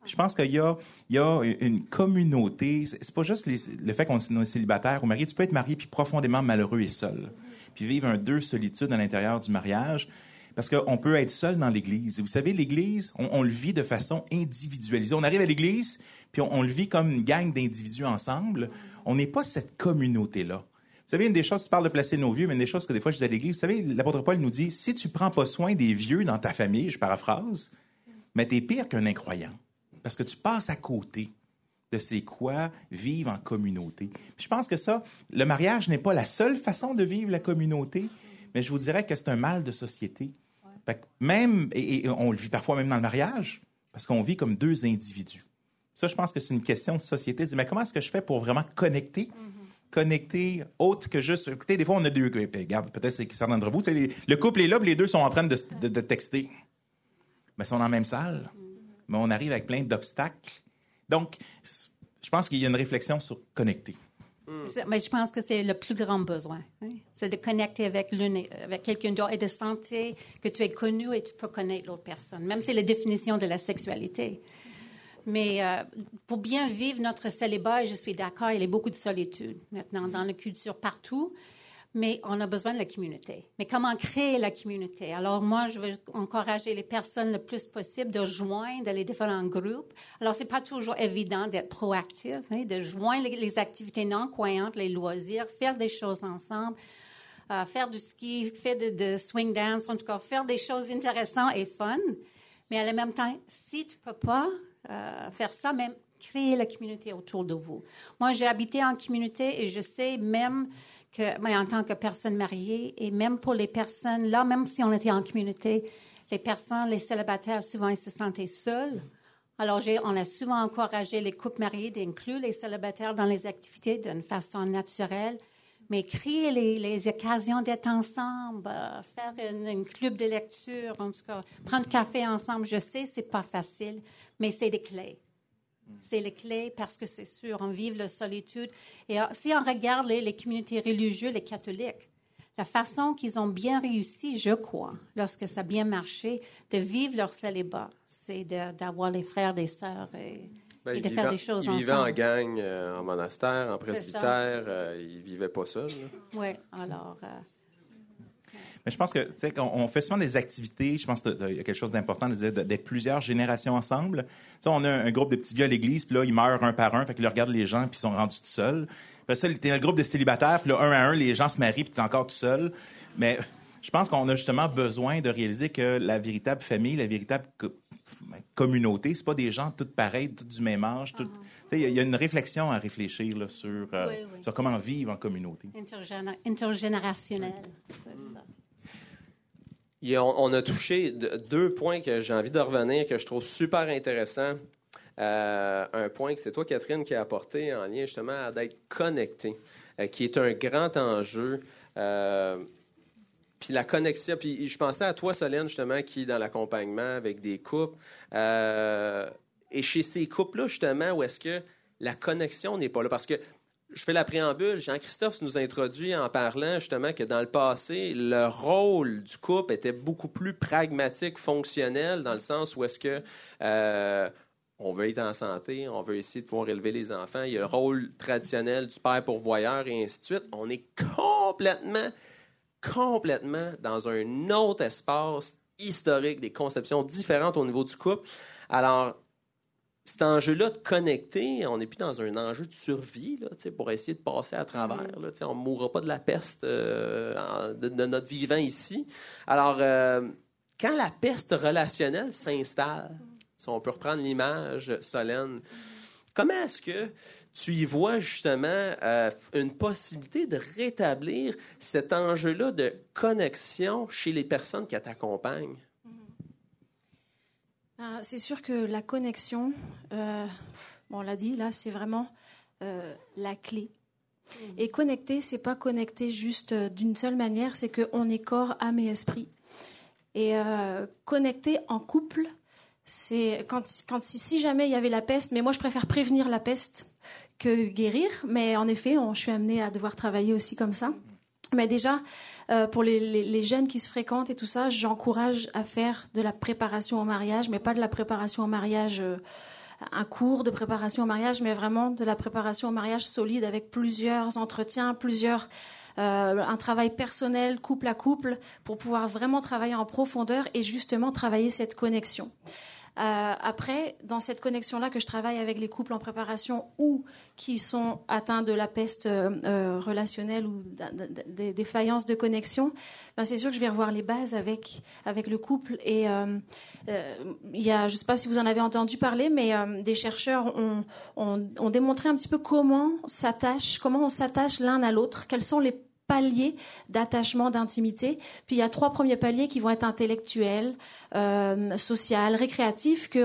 Je pense qu'il y a, une communauté. C'est pas juste le fait qu'on est célibataire ou marié. Tu peux être marié puis profondément malheureux et seul, puis vivre un deux solitude à l'intérieur du mariage. Parce qu'on peut être seul dans l'Église. Vous savez, l'Église, on, le vit de façon individualisée. On arrive à l'Église, puis on, le vit comme une gang d'individus ensemble. On n'est pas cette communauté-là. Vous savez, une des choses, tu parles de placer nos vieux, mais une des choses que des fois je dis à l'Église, vous savez, l'apôtre Paul nous dit, si tu prends pas soin des vieux dans ta famille, je paraphrase, mais es pire qu'un incroyant parce que tu passes à côté de c'est quoi vivre en communauté. je pense que ça, le mariage n'est pas la seule façon de vivre la communauté, mais je vous dirais que c'est un mal de société. même, et, on le vit parfois même dans le mariage, parce qu'on vit comme deux individus. Ça, je pense que c'est une question de société. Mais comment est-ce que je fais pour vraiment connecter? Connecter autre que juste. Écoutez, des fois, on a deux. Regarde, peut-être c'est certains d'entre vous. le couple est là, les deux sont en train de, texter. Mais ils sont dans la même salle mais on arrive avec plein d'obstacles. Donc, je pense qu'il y a une réflexion sur connecter. Mais je pense que c'est le plus grand besoin. Hein. C'est de connecter avec, avec quelqu'un d'autre et de sentir que tu es connu et tu peux connaître l'autre personne. Même si c'est la définition de la sexualité. Mais euh, pour bien vivre notre célibat, je suis d'accord, il y a beaucoup de solitude maintenant dans la culture partout mais on a besoin de la communauté. Mais comment créer la communauté? Alors moi, je veux encourager les personnes le plus possible de joindre les différents groupes. Alors c'est pas toujours évident d'être proactif, hein, de joindre les, activités non croyantes, les loisirs, faire des choses ensemble, euh, faire du ski, faire de, swing dance, en tout cas faire des choses intéressantes et fun. Mais la même temps, si tu peux pas euh, faire ça, même créer la communauté autour de vous. Moi, j'ai habité en communauté et je sais même mais en tant que personne mariée, et même pour les personnes, là, même si on était en communauté, les personnes, les célibataires, souvent, ils se sentaient seuls. Alors, on a souvent encouragé les couples mariés d'inclure les célibataires dans les activités d'une façon naturelle, mais créer les, occasions d'être ensemble, euh, faire un club de lecture, en tout cas, prendre café ensemble, je sais, c'est pas facile, mais c'est des clés. C'est les clés parce que c'est sûr, on vit la solitude. Et euh, si on regarde les, communautés religieuses, les catholiques, la façon qu'ils ont bien réussi, je crois, lorsque ça a bien marché, de vivre leur célibat, c'est d'avoir les frères, des sœurs et, ben, de faire des choses ensemble. Ils vivaient en gang, euh, en monastère, en presbytère, euh, ils ne vivaient pas seuls. Oui, alors... Mais je pense que, sais, on, fait souvent des activités. Je pense qu'il y a quelque chose d'important d'être plusieurs générations ensemble. On a un, groupe de petits vieux à l'église, puis là, ils meurent un par un, fait qu'ils regardent les gens, puis ils sont rendus tout seuls. Après ça, t'es un groupe de célibataires, puis là, un à un, les gens se marient, puis t'es encore tout seul. Mais je pense qu'on a justement besoin de réaliser que la véritable famille, la véritable communauté, c'est pas des gens tous pareils, tous du même âge. Tout... Il y, a une réflexion à réfléchir là, sur, euh, sur comment vivre en communauté. intergénérationnel on, a touché deux points que j'ai envie de revenir, que je trouve super intéressants. Euh, un point que c'est toi, Catherine, qui a apporté en lien justement à d'être connecté, euh, qui est un grand enjeu. Euh, puis la connexion, puis je pensais à toi, Solène, justement, qui est dans l'accompagnement avec des couples. et chez ces couples-là, justement, où est-ce que la connexion n'est pas là? Parce que je fais la préambule. Jean-Christophe nous introduit en parlant justement que dans le passé, le rôle du couple était beaucoup plus pragmatique, fonctionnel, dans le sens où est-ce que euh, on veut être en santé, on veut essayer de pouvoir élever les enfants. Il y a le rôle traditionnel du père pourvoyeur et ainsi de suite. On est complètement, complètement dans un autre espace historique, des conceptions différentes au niveau du couple. Alors, cet enjeu-là de connecter, on n'est plus dans un enjeu de survie là, pour essayer de passer à travers. Là, on ne mourra pas de la peste euh, de, notre vivant ici. Alors, euh, quand la peste relationnelle s'installe, si on peut reprendre l'image Solène, comment est-ce que tu y vois justement euh, une possibilité de rétablir cet enjeu-là de connexion chez les personnes qui t'accompagnent? Ah, c'est sûr que la connexion, euh, on l'a dit, là, c'est vraiment euh, la clé. Mmh. Et connecter, c'est pas connecter juste d'une seule manière, c'est qu'on est corps, âme et esprit. Et connecter en couple, c'est quand, quand si, jamais il y avait la peste, mais moi je préfère prévenir la peste que guérir, mais en effet, je suis amenée à devoir travailler aussi comme ça. Mais déjà, euh, pour les, jeunes qui se fréquentent et tout ça, j'encourage à faire de la préparation au mariage, mais pas de la préparation au mariage, euh, un cours de préparation au mariage, mais vraiment de la préparation au mariage solide avec plusieurs entretiens, plusieurs euh, un travail personnel, couple à couple, pour pouvoir vraiment travailler en profondeur et justement travailler cette connexion. Euh, après, dans cette connexion-là que je travaille avec les couples en préparation ou qui sont atteints de la peste euh, euh, relationnelle ou des défaillances de connexion, ben c'est sûr que je vais revoir les bases avec avec le couple. Et il y a, je ne sais pas si vous en avez entendu parler, mais des chercheurs ont, ont, ont démontré un petit peu comment s'attache, comment on s'attache l'un à l'autre, quels sont les paliers d'attachement, d'intimité. Puis il y a trois premiers paliers qui vont être intellectuels, euh, social, récréatifs, que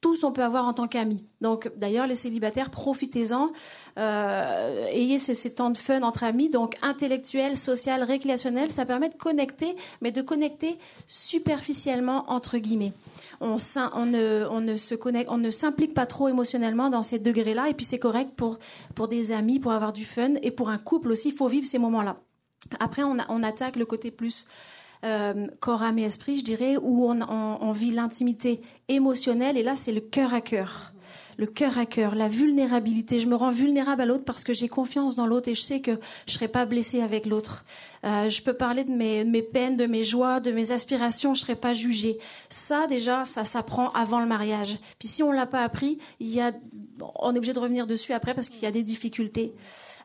tous on peut avoir en tant qu'amis. Donc d'ailleurs les célibataires, profitez-en, euh, ayez ces, temps de fun entre amis. Donc intellectuel, social, récréationnel, ça permet de connecter, mais de connecter superficiellement entre guillemets. On, ne, se connecte, on ne s'implique pas trop émotionnellement dans ces degrés-là, et puis c'est correct pour pour des amis, pour avoir du fun, et pour un couple aussi, il faut vivre ces moments-là. Après, on, on attaque le côté plus euh, corps, âme et esprit, je dirais, où on, on vit l'intimité émotionnelle, et là, c'est le cœur à cœur le cœur à cœur, la vulnérabilité. Je me rends vulnérable à l'autre parce que j'ai confiance dans l'autre et je sais que je serai pas blessée avec l'autre. Euh, je peux parler de mes, mes, peines, de mes joies, de mes aspirations, je serai pas jugée. Ça déjà, ça s'apprend avant le mariage. Puis si on l'a pas appris, il y a, on est obligé de revenir dessus après parce qu'il y a des difficultés.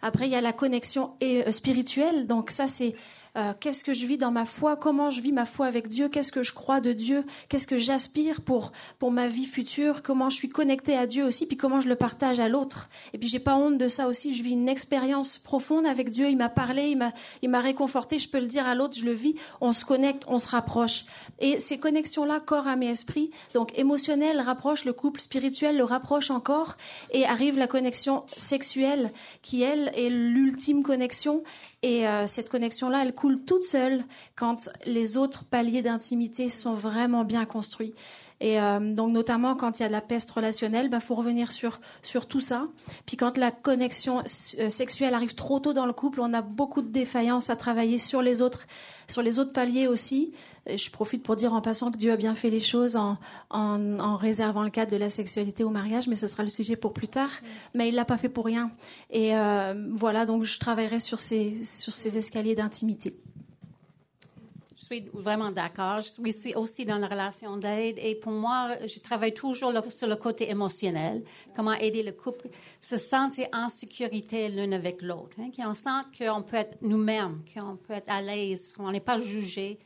Après, il y a la connexion euh, spirituelle. Donc ça, c'est euh, qu'est-ce que je vis dans ma foi, comment je vis ma foi avec Dieu, qu'est-ce que je crois de Dieu, qu'est-ce que j'aspire pour pour ma vie future, comment je suis connectée à Dieu aussi, puis comment je le partage à l'autre? Et puis j'ai pas honte de ça aussi, je vis une expérience profonde avec Dieu, il m'a parlé, il m'a il m'a réconforté, je peux le dire à l'autre, je le vis, on se connecte, on se rapproche. Et ces connexions-là, corps, âme et esprit, donc émotionnel rapproche le couple, spirituel le rapproche encore, et arrive la connexion sexuelle qui elle est l'ultime connexion et euh, cette connexion-là, elle coule toute seule quand les autres paliers d'intimité sont vraiment bien construits. Et euh, donc notamment quand il y a de la peste relationnelle, il ben, faut revenir sur sur tout ça. Puis quand la connexion euh, sexuelle arrive trop tôt dans le couple, on a beaucoup de défaillances à travailler sur les autres sur les autres paliers aussi. Je profite pour dire en passant que Dieu a bien fait les choses en, en, en réservant le cadre de la sexualité au mariage, mais ce sera le sujet pour plus tard. Mais il l'a pas fait pour rien. Et euh, voilà, donc je travaillerai sur ces, sur ces escaliers d'intimité. Je suis vraiment d'accord. Je suis aussi dans la relation d'aide et pour moi, je travaille toujours sur le côté émotionnel. Comment aider le couple se sentir en sécurité l'un avec l'autre. Hein, qu'on sent qu'on peut être nous-mêmes, qu'on peut être à l'aise, qu'on n'est pas jugé.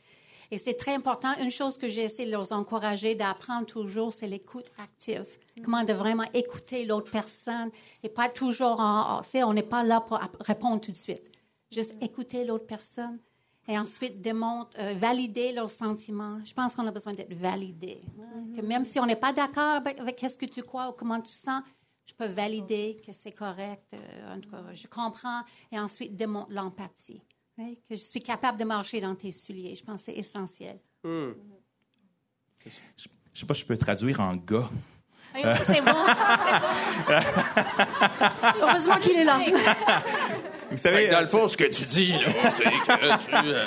Et c'est très important. Une chose que j'ai essayé de les encourager d'apprendre toujours, c'est l'écoute active. Comment de vraiment écouter l'autre personne et pas toujours en, on n'est pas là pour répondre tout de suite. Juste écouter l'autre personne et ensuite démontre, euh, valider leurs sentiments. Je pense qu'on a besoin d'être validé. Mm-hmm. Que même si on n'est pas d'accord avec, ce que tu crois ou comment tu sens, je peux valider que c'est correct. Euh, en tout cas, je comprends et ensuite démontre l'empathie que je suis capable de marcher dans tes souliers. Je pense que c'est essentiel. Hmm. Je ne sais pas si je peux traduire en gars. c'est bon. *laughs* Heureusement qu'il est là. Vous savez, dans le fond, ce que tu dis, là, c'est que tu... Euh,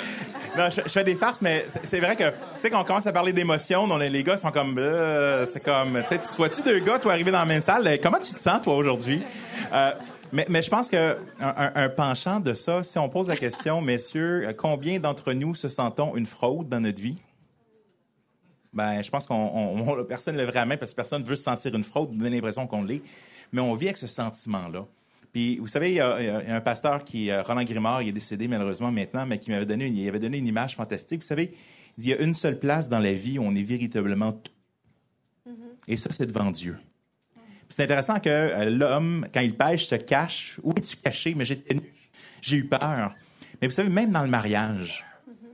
non, je, fais des farces, mais c'est vrai que, tu sais, quand on commence à parler d'émotions, les gars sont comme, euh, c'est comme, tu sais, tu vois-tu deux gars, toi, arriver dans la même salle, comment tu te sens, toi, aujourd'hui? Euh, mais, mais, je pense que un, penchant de ça, si on pose la question, *laughs* messieurs, combien d'entre nous se sentons une fraude dans notre vie? Ben, je pense qu'on *laughs* personne ne lèverait la main parce que personne veut se sentir une fraude, donner l'impression qu'on l'est. Mais on vit avec ce sentiment-là. Puis, vous savez, il y, a, un pasteur qui, euh, Roland Grimard, il est décédé malheureusement maintenant, mais qui m'avait donné, il avait donné une image fantastique. Vous savez, il, y a une seule place dans la vie où on est véritablement tout. Mm-hmm. Et ça, c'est devant Dieu. C'est intéressant que euh, l'homme, quand il pêche, se cache. Où es-tu caché? Mais j'ai eu peur. Mais vous savez, même dans le mariage,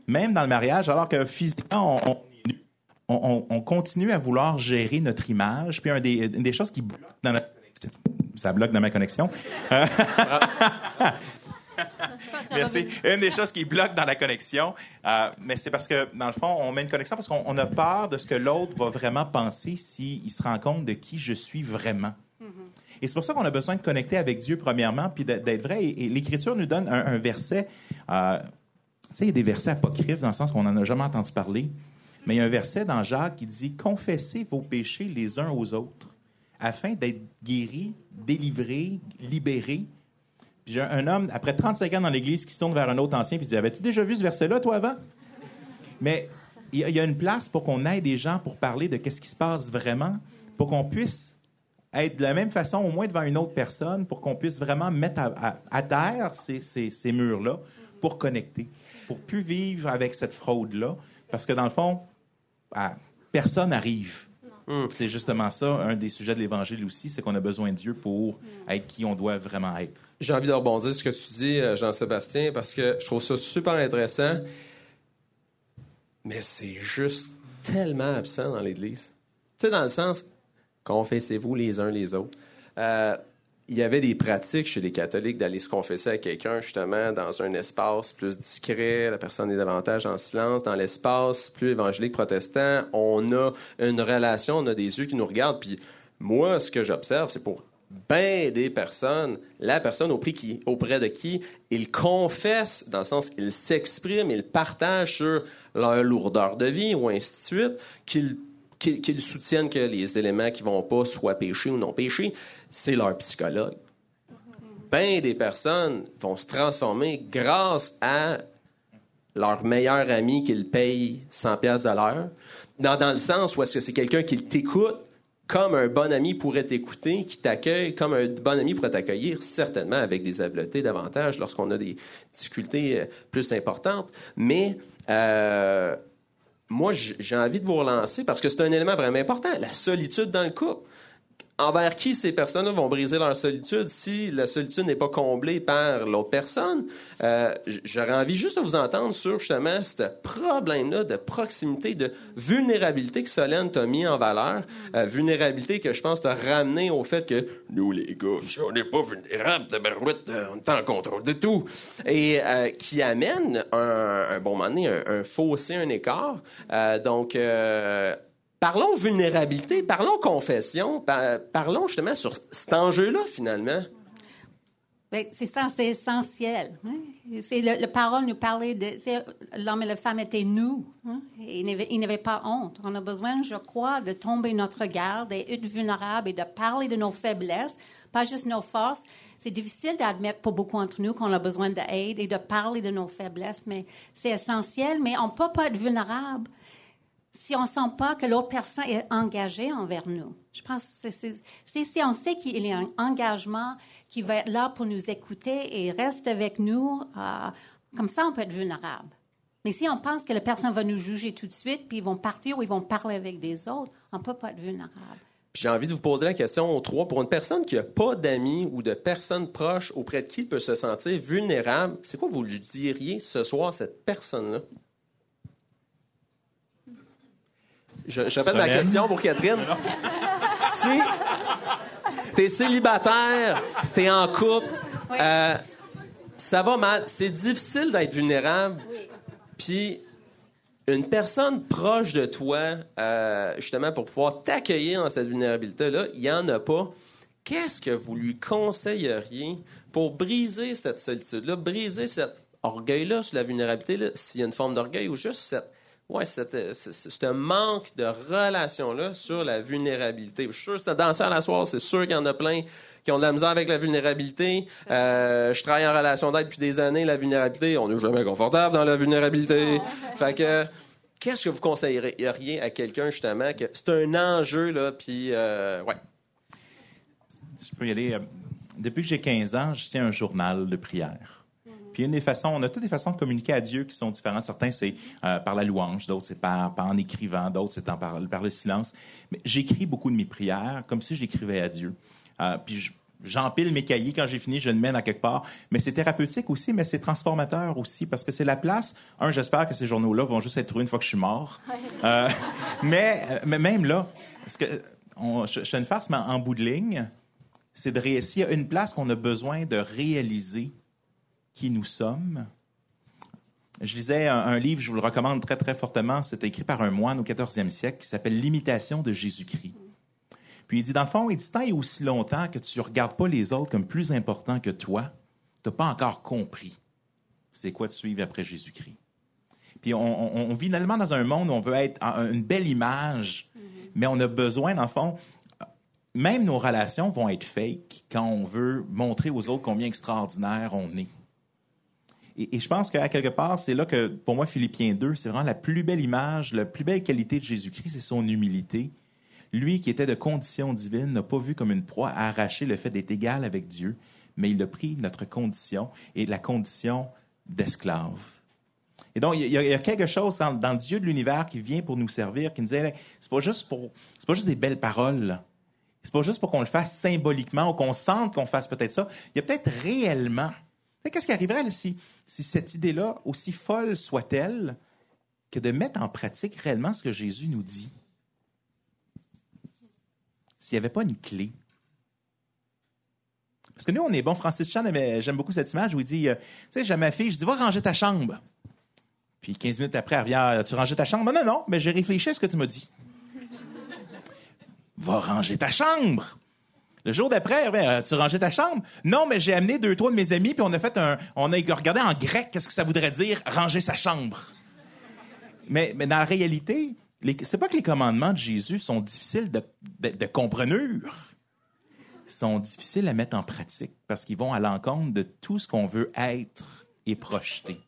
même dans le mariage, alors que physiquement, on, on, continue à vouloir gérer notre image. Puis des, une des choses qui bloque dans notre ça bloque dans ma connexion. Merci. Une des choses qui bloque dans la connexion, euh, mais c'est parce que, dans le fond, on met une connexion parce qu'on a peur de ce que l'autre va vraiment penser s'il se rend compte de qui je suis vraiment. Mm-hmm. Et c'est pour ça qu'on a besoin de connecter avec Dieu, premièrement, puis d'être vrai. Et, l'Écriture nous donne un, verset. Euh, tu sais, il y a des versets apocryphes dans le sens qu'on n'en a jamais entendu parler. Mais il y a un verset dans Jacques qui dit Confessez vos péchés les uns aux autres afin d'être guéri, délivré, libéré. J'ai un homme, après 35 ans dans l'Église, qui se tourne vers un autre ancien puis dit Avais-tu déjà vu ce verset-là, toi, avant? Mais il y, a une place pour qu'on aide des gens pour parler de qu'est-ce qui se passe vraiment, pour qu'on puisse être de la même façon, au moins devant une autre personne, pour qu'on puisse vraiment mettre à, terre ces, ces murs-là pour connecter, pour plus vivre avec cette fraude-là. Parce que dans le fond, ah, personne n'arrive Mm. C'est justement ça, un des sujets de l'Évangile aussi, c'est qu'on a besoin de Dieu pour être qui on doit vraiment être. J'ai envie de rebondir sur ce que tu dis, euh, Jean-Sébastien, parce que je trouve ça super intéressant, mais c'est juste tellement absent dans l'Église. Tu sais, dans le sens, confessez-vous les uns les autres. Euh, il y avait des pratiques chez les catholiques d'aller se confesser à quelqu'un justement dans un espace plus discret, la personne est davantage en silence. Dans l'espace plus évangélique protestant, on a une relation, on a des yeux qui nous regardent. Puis moi, ce que j'observe, c'est pour bien des personnes, la personne auprès, qui, auprès de qui ils confessent, dans le sens qu'ils s'expriment, ils partagent sur leur lourdeur de vie ou ainsi de suite, qu'ils qu'ils soutiennent que les éléments qui vont pas soient péchés ou non péchés, c'est leur psychologue. Ben des personnes vont se transformer grâce à leur meilleur ami qu'ils payent 100 pièces de l'heure, dans, dans, le sens où est-ce que c'est quelqu'un qui t'écoute comme un bon ami pourrait t'écouter, qui t'accueille comme un bon ami pourrait t'accueillir, certainement avec des habiletés davantage lorsqu'on a des difficultés euh, plus importantes. Mais euh, moi, j'ai envie de vous relancer parce que c'est un élément vraiment important, la solitude dans le couple envers qui ces personnes vont briser leur solitude si la solitude n'est pas comblée par l'autre personne? Euh, j'aurais envie juste de vous entendre sur justement ce problème-là de proximité, de vulnérabilité que Solène t'a mis en valeur. Euh, vulnérabilité que je pense t'a ramené au fait que nous, les gars, on n'est pas vulnérables, de euh, on est en contrôle de tout. Et qui amène un, bon moment donné, un fossé, un écart. donc, Parlons vulnérabilité, parlons confession, parlons justement sur cet enjeu-là, finalement. Ben, c'est ça, c'est essentiel. Hein. C'est le, parole nous parlait de l'homme et la femme étaient nous. Hein. Il n'y avait pas honte. On a besoin, je crois, de tomber notre garde et être vulnérable et de parler de nos faiblesses, pas juste nos forces. C'est difficile d'admettre pour beaucoup d'entre nous qu'on a besoin d'aide et de parler de nos faiblesses, mais c'est essentiel. Mais on ne peut pas être vulnérable si on ne sent pas que l'autre personne est engagée envers nous. Je pense que c'est si on sait qu'il y a un engagement qui va être là pour nous écouter et reste avec nous, euh, comme ça, on peut être vulnérable. Mais si on pense que la personne va nous juger tout de suite, puis ils vont partir ou ils vont parler avec des autres, on ne peut pas être vulnérable. J'ai envie de vous poser la question aux trois. Pour une personne qui n'a pas d'amis ou de personnes proches auprès de qui il peut se sentir vulnérable, c'est quoi vous lui diriez ce soir à cette personne-là? Je, répète ma question pour Catherine. si t'es célibataire, t'es en couple, euh, ça va mal, c'est difficile d'être vulnérable. Puis une personne proche de toi, euh, justement, pour pouvoir t'accueillir dans cette vulnérabilité-là, il n'y en a pas. Qu'est-ce que vous lui conseilleriez pour briser cette solitude-là, briser cet orgueil-là sur la vulnérabilité, s'il y a une forme d'orgueil ou juste cette, ouais, c'est un manque de relation-là sur la vulnérabilité. Je suis sûr que c'est danser à la soirée, c'est sûr qu'il y en a plein qui ont de la misère avec la vulnérabilité. Euh, je travaille en relation d'aide depuis des années. La vulnérabilité, on n'est jamais confortable dans la vulnérabilité. fait que, qu'est-ce que vous conseilleriez à quelqu'un, justement, que c'est un enjeu, là, puis, euh, ouais. Je peux y aller. Euh, depuis que j'ai 15 ans, je tiens un journal de prière. Puis une des façons, on a toutes des façons de communiquer à Dieu qui sont différentes. Certains, c'est euh, par la louange, d'autres, c'est par, en écrivant, d'autres, c'est par, par, le silence. Mais j'écris beaucoup de mes prières comme si j'écrivais à Dieu. Euh, puis j'empile mes cahiers quand j'ai fini, je le mène à quelque part. Mais c'est thérapeutique aussi, mais c'est transformateur aussi parce que c'est la place. Un, j'espère que ces journaux-là vont juste être trouvés une fois que je suis mort. *laughs* Euh, mais, mais même là, parce que on, je, fais une farce, mais en bout de ligne, c'est de s'il y a une place qu'on a besoin de réaliser qui nous sommes. Je lisais un, livre, je vous le recommande très, très fortement. C'est écrit par un moine au 14e siècle qui s'appelle L'imitation de Jésus-Christ. Puis il dit, dans le fond, il dit, tant et aussi longtemps que tu ne regardes pas les autres comme plus importants que toi, tu n'as pas encore compris c'est quoi de suivre après Jésus-Christ. Puis on, vit tellement dans un monde où on veut être une belle image, mais on a besoin, dans le fond, même nos relations vont être fake quand on veut montrer aux autres combien extraordinaire on est. Et, je pense qu'à quelque part, c'est là que, pour moi, Philippiens 2, c'est vraiment la plus belle image, la plus belle qualité de Jésus-Christ, c'est son humilité. Lui qui était de condition divine n'a pas vu comme une proie à arracher le fait d'être égal avec Dieu, mais il a pris notre condition et la condition d'esclave. Et donc, il y, a, quelque chose dans, le Dieu de l'univers qui vient pour nous servir, qui nous dit, c'est pas juste pour, c'est pas juste des belles paroles. C'est pas juste pour qu'on le fasse symboliquement ou qu'on sente qu'on fasse peut-être ça. Il y a peut-être réellement Qu'est-ce qui arriverait si, si cette idée-là, aussi folle soit-elle, que de mettre en pratique réellement ce que Jésus nous dit? S'il n'y avait pas une clé. Parce que nous, on est bon. Francis Chan, j'aime beaucoup cette image où il dit, euh, tu sais, j'ai ma fille, je dis, va ranger ta chambre. Puis 15 minutes après, elle revient, tu ranges ta chambre? Non, non, non, mais j'ai réfléchi à ce que tu m'as dit. va ranger ta chambre. Le jour d'après, euh, tu rangeais ta chambre? Non, mais j'ai amené deux, trois de mes amis, puis on a fait un. On a regardé en grec qu'est-ce que ça voudrait dire ranger sa chambre. Mais, mais dans la réalité, c'est pas que les commandements de Jésus sont difficiles de, de, comprenure. Ils sont difficiles à mettre en pratique parce qu'ils vont à l'encontre de tout ce qu'on veut être et projeter.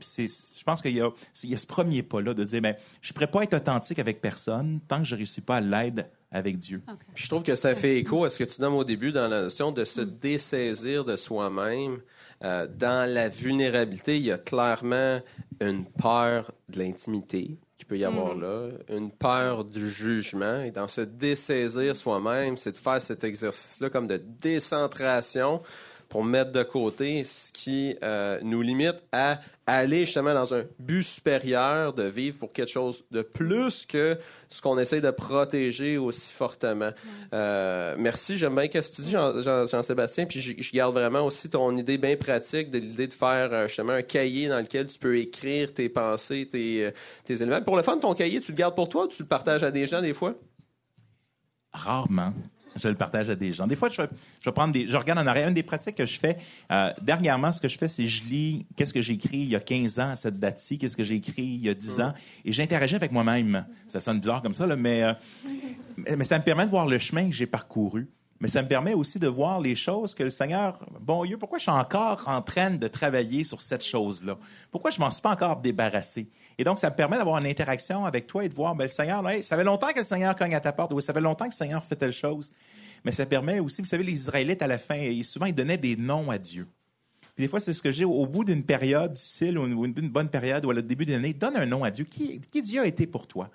je pense qu'il y, a ce premier pas-là de dire, ben, je ne pourrais pas être authentique avec personne tant que je ne réussis pas à l'aide avec Dieu. Je trouve que ça fait écho à ce que tu nommes au début dans la notion de se dessaisir de soi-même. Euh, dans la vulnérabilité, il y a clairement une peur de l'intimité qui peut y avoir mm. là, une peur du jugement. Et dans se dessaisir soi-même, c'est de faire cet exercice-là comme de décentration pour mettre de côté ce qui euh, nous limite à aller justement dans un but supérieur de vivre pour quelque chose de plus que ce qu'on essaie de protéger aussi fortement. Euh, merci, j'aime bien ce que tu dis, Jean-Sébastien, puis je, garde vraiment aussi ton idée bien pratique de l'idée de faire euh, justement un cahier dans lequel tu peux écrire tes pensées, tes, tes éléments. Pour le fun, ton cahier, tu le gardes pour toi ou tu le partages à des gens des fois? Rarement je le partage à des gens. Des fois, je, regarde en arrière. Une des pratiques que je fais, euh, dernièrement, ce que je fais, c'est je lis qu'est-ce que j'ai écrit il y a 15 ans à cette date-ci, qu'est-ce que j'ai écrit il y a 10 ans, et j'interagis avec moi-même. Ça sonne bizarre comme ça, euh, mais ça me permet de voir le chemin que j'ai parcouru. Mais ça me permet aussi de voir les choses que le Seigneur, bon Dieu, pourquoi je suis encore en train de travailler sur cette chose-là? Pourquoi je m'en suis pas encore débarrassé? Et donc, ça me permet d'avoir une interaction avec toi et de voir, ben, le Seigneur, ça fait longtemps que le Seigneur cogne à ta porte, ou ça fait longtemps que le Seigneur fait telle chose. Mais ça permet aussi, vous savez, les Israélites, à la fin, souvent, ils donnaient des noms à Dieu. Puis des fois, c'est ce que j'ai au bout d'une période difficile ou d'une bonne période ou à le début de l'année, donne un nom à Dieu. Qui, qui Dieu a été pour toi?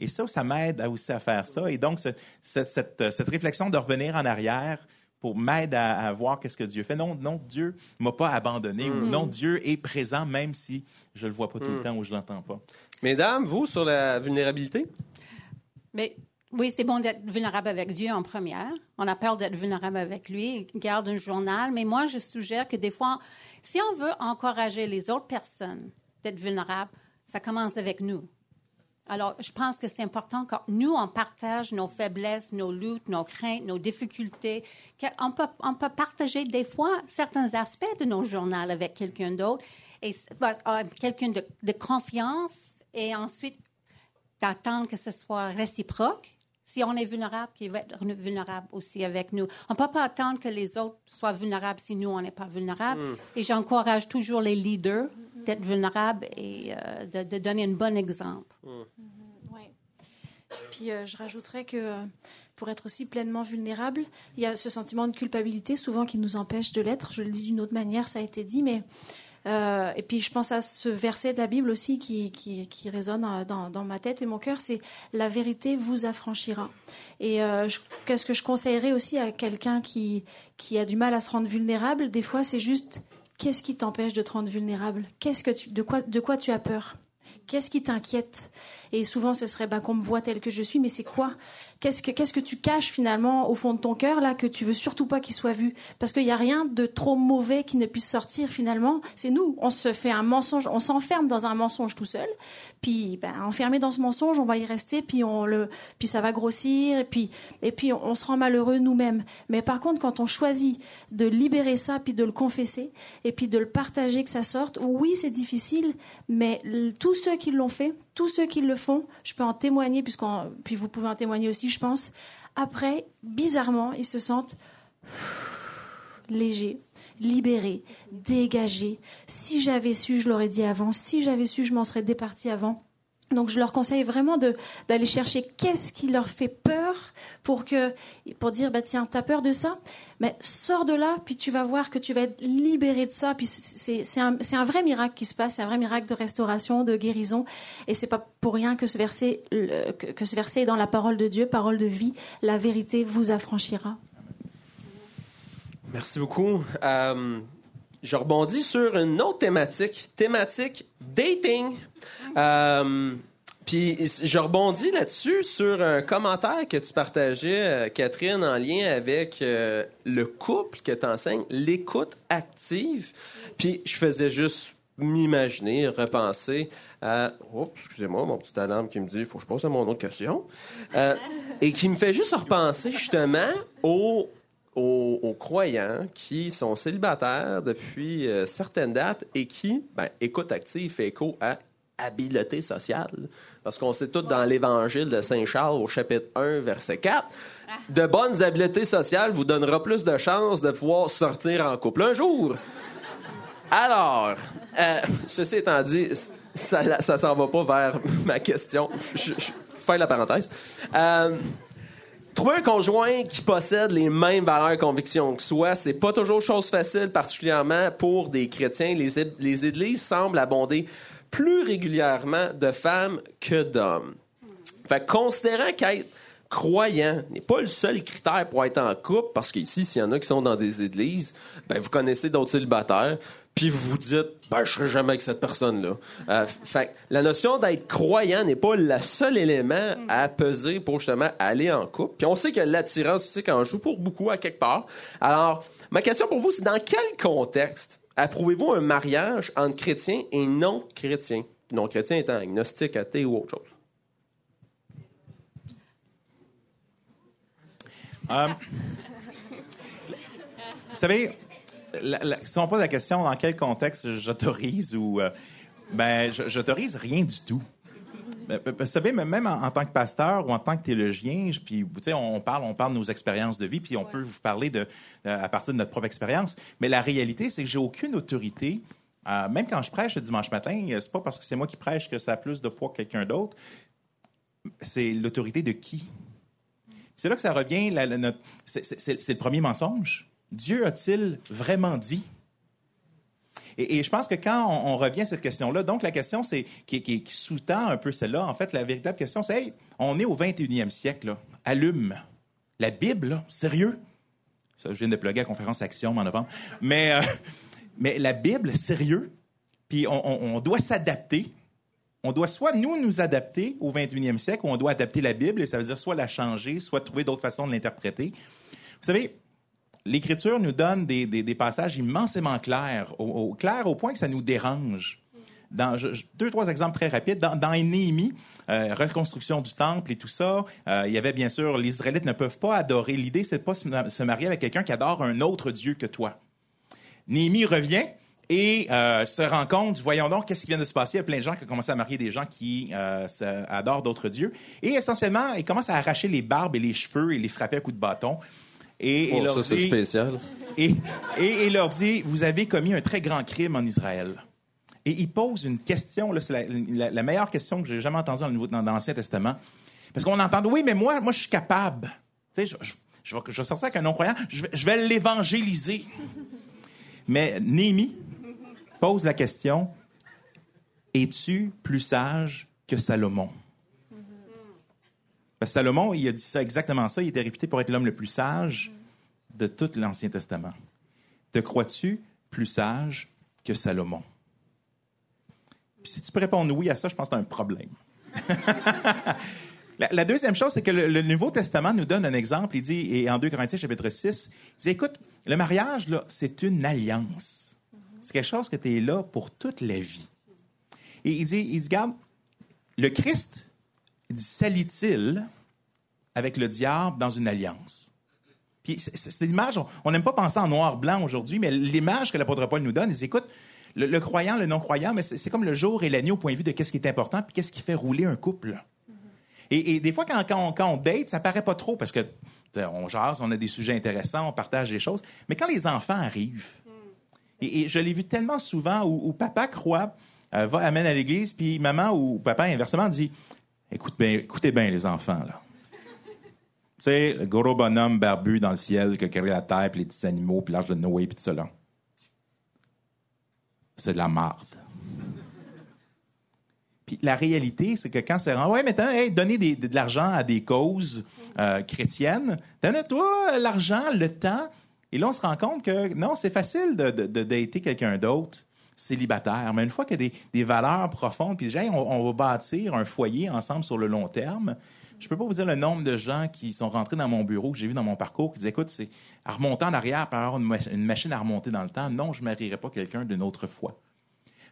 Et ça, ça m'aide aussi à faire ça. Et donc, cette, réflexion de revenir en arrière pour m'aider à, voir qu'est-ce que Dieu fait. Non, non, Dieu m'a pas abandonné. Mm. Non, Dieu est présent même si je le vois pas tout le mm. temps ou je l'entends pas. Mesdames, vous, sur la vulnérabilité? Mais oui, c'est bon d'être vulnérable avec Dieu en première. On a peur d'être vulnérable avec lui. Garde un journal. Mais moi, je suggère que des fois, si on veut encourager les autres personnes d'être vulnérables, Ça commence avec nous. Alors, je pense que c'est important que nous, on partage nos faiblesses, nos luttes, nos craintes, nos difficultés. On peut, on peut partager des fois certains aspects de nos journaux avec quelqu'un d'autre, et euh, quelqu'un de, de confiance, et ensuite d'attendre que ce soit réciproque. Si on est vulnérable, qu'il va être vulnérable aussi avec nous. On ne peut pas attendre que les autres soient vulnérables si nous, on n'est pas vulnérable. Mm. Et j'encourage toujours les leaders d'être vulnérables et euh, de, donner un bon exemple. Mm. Mm-hmm. Puis euh, je rajouterais que euh, pour être aussi pleinement vulnérable, il y a ce sentiment de culpabilité souvent qui nous empêche de l'être. Je le dis d'une autre manière, ça a été dit, mais euh, et puis je pense à ce verset de la Bible aussi qui, qui, résonne euh, dans, ma tête et mon cœur, c'est la vérité vous affranchira. Et euh, qu'est-ce que je conseillerais aussi à quelqu'un qui, qui a du mal à se rendre vulnérable? Des fois, c'est juste qu'est-ce qui t'empêche de te rendre vulnérable? Qu'est-ce que de quoi, de quoi tu as peur? Qu'est-ce qui t'inquiète? Et souvent, ce serait bah, qu'on me voit tel que je suis, mais c'est quoi? Qu'est-ce que qu'est-ce que tu caches finalement au fond de ton cœur là que tu veux surtout pas qu'il soit vu? Parce qu'il n'y a rien de trop mauvais qui ne puisse sortir finalement. C'est nous. On se fait un mensonge, on s'enferme dans un mensonge tout seul. Puis, ben, enfermé dans ce mensonge, on va y rester, puis on le, puis ça va grossir, et puis, et puis on, se rend malheureux nous-mêmes. Mais par contre, quand on choisit de libérer ça, puis de le confesser, et puis de le partager, que ça sorte, oui, c'est difficile, mais tous ceux qui l'ont fait, tous ceux qui le font, je peux en témoigner, puisqu'on, puis vous pouvez en témoigner aussi, je pense. Après, bizarrement, ils se sentent légers, libérés, dégagés. Si j'avais su, je l'aurais dit avant. Si j'avais su, je m'en serais départi avant. Donc je leur conseille vraiment d'aller chercher qu'est-ce qui leur fait peur pour que pour dire bah tiens t'as peur de ça? Mais sors de là puis tu vas voir que tu vas être libéré de ça. Puis c'est un, un vrai miracle qui se passe c'est un vrai miracle de restauration de guérison. Et c'est pas pour rien que ce verset que, ce verset est dans la parole de Dieu parole de vie. La vérité vous affranchira. Merci beaucoup. Euh, je rebondis sur une autre thématique, thématique dating. Euh, puis je rebondis là-dessus sur un commentaire que tu partageais, euh, Catherine, en lien avec euh, le couple que tu enseignes, l'écoute active. Puis je faisais juste m'imaginer, repenser à... Oups, excusez-moi, mon petit alarme qui me dit, il faut que je pose à mon autre question. et qui me fait juste repenser justement au aux, croyants qui sont célibataires depuis euh, certaines dates et qui, ben, écoute active fait écho à habileté sociale. Parce qu'on sait tout dans l'Évangile de Saint Charles au chapitre 1, verset 4, de bonnes habiletés sociales vous donnera plus de chances de pouvoir sortir en couple un jour. Alors, euh, ceci étant dit, ça ne s'en va pas vers ma question. Je, je, la parenthèse. Euh, Trouver un conjoint qui possède les mêmes valeurs et convictions que soi, c'est pas toujours chose facile, particulièrement pour des chrétiens. Les, églises semblent abonder plus régulièrement de femmes que d'hommes. Fait considérant qu'être croyant n'est pas le seul critère pour être en couple, parce qu'ici, s'il y en a qui sont dans des églises, ben vous connaissez d'autres célibataires, puis vous vous dites, ben, je serai jamais avec cette personne-là. Euh, fait la notion d'être croyant n'est pas le seul élément à peser pour justement aller en couple. Puis on sait que l'attirance physique en joue pour beaucoup à quelque part. Alors, ma question pour vous, c'est dans quel contexte approuvez-vous un mariage entre chrétiens et non chrétiens? Non chrétiens étant agnostique, athée ou autre chose. Euh, vous savez, si on pose la question dans quel contexte j'autorise ou euh, ben j'autorise rien du tout. Vous savez, même en, tant que pasteur ou en tant que théologien, puis on parle, on parle de nos expériences de vie, puis on peut vous parler de, euh, à partir de notre propre expérience. Mais la réalité, c'est que j'ai aucune autorité. Euh, même quand je prêche le dimanche matin, c'est pas parce que c'est moi qui prêche que ça a plus de poids que quelqu'un d'autre. C'est l'autorité de qui? C'est là que ça revient. c'est le premier mensonge. Dieu a-t-il vraiment dit? Et, je pense que quand on, revient à cette question-là, donc la question c'est qui, sous-tend un peu celle-là, en fait, la véritable question, c'est hey, on est au 21e siècle, allume. La Bible, sérieux? Ça, je viens de plugger à conférence Action en novembre. Mais, euh, *laughs* mais la Bible, sérieux? Puis on, doit s'adapter. On doit soit nous nous adapter au 21e siècle, ou on doit adapter la Bible, et ça veut dire soit la changer, soit trouver d'autres façons de l'interpréter. Vous savez, l'Écriture nous donne des, passages immensément clairs, au, au point que ça nous dérange. dans deux, trois exemples très rapides. Dans, dans Néhémie, euh, reconstruction du temple et tout ça, euh, il y avait bien sûr, les Israélites ne peuvent pas adorer. L'idée, c'est de pas se marier avec quelqu'un qui adore un autre Dieu que toi. Néhémie revient et euh, se rend compte, voyons donc, qu'est-ce qui vient de se passer. Il y a plein de gens qui ont commencé à marier des gens qui adorent d'autres dieux. Et essentiellement, ils commencent à arracher les barbes et les cheveux et les frapper à coups de bâton. Et, oh, ça, c'est spécial. *laughs* Et, et, leur dit, vous avez commis un très grand crime en Israël. Et il pose une question, c'est la, meilleure question que j'ai jamais entendue dans, dans l'Ancien Testament. Parce qu'on entend, oui, mais moi, moi, je suis capable. Tu sais, je, je, je, vais, je sortir avec un non-croyant, je vais, je vais l'évangéliser. Mais Néhémie, pose la question Es-tu plus sage que Salomon Parce que Salomon, il a dit ça exactement ça. Il était réputé pour être l'homme le plus sage de tout l'Ancien Testament. Te crois-tu plus sage que Salomon? Puis si tu peux oui à ça, je pense que tu un problème. *laughs* la, deuxième chose, c'est que le, Nouveau Testament nous donne un exemple. Il dit, et en 2 Corinthiens chapitre 6, il dit, écoute, le mariage, là, c'est une alliance. C'est quelque chose que tu es là pour toute la vie. Et il dit, il dit, regarde, le Christ s'allie-t-il avec le diable dans une alliance? Puis c'est l'image, on n'aime pas penser en noir-blanc aujourd'hui, mais l'image que l'apôtre Paul nous donne, il dit, écoute, le, croyant, le non-croyant, mais c'est comme le jour et la nuit au point de vue de qu'est-ce qui est important, puis qu'est-ce qui fait rouler un couple. Et, des fois, quand, quand, on, quand, on, date, ça paraît pas trop parce que on jase, on a des sujets intéressants, on partage des choses. Mais quand les enfants arrivent, et, je l'ai vu tellement souvent où, papa croit, euh, va, amène à l'église, puis maman ou papa, inversement, dit Écoute écoutez bien, les enfants, là. Tu sais, le gros bonhomme barbu dans le ciel qui a créé la terre, puis les petits animaux, puis l'âge de Noé, puis tout cela. C'est de la marde. Puis la réalité, c'est que quand c'est ouais, maintenant, hey, donner de l'argent à des causes euh, chrétiennes, donne toi l'argent, le temps, et là, on se rend compte que non, c'est facile de, de, dater quelqu'un d'autre célibataire. Mais une fois qu'il y a des, valeurs profondes, puis déjà, on, va bâtir un foyer ensemble sur le long terme. Je peux pas vous dire le nombre de gens qui sont rentrés dans mon bureau, que j'ai vu dans mon parcours, qui disaient, écoute, c'est à remonter en arrière, par avoir une, machine à remonter dans le temps. Non, je ne marierai pas quelqu'un d'une autre foi.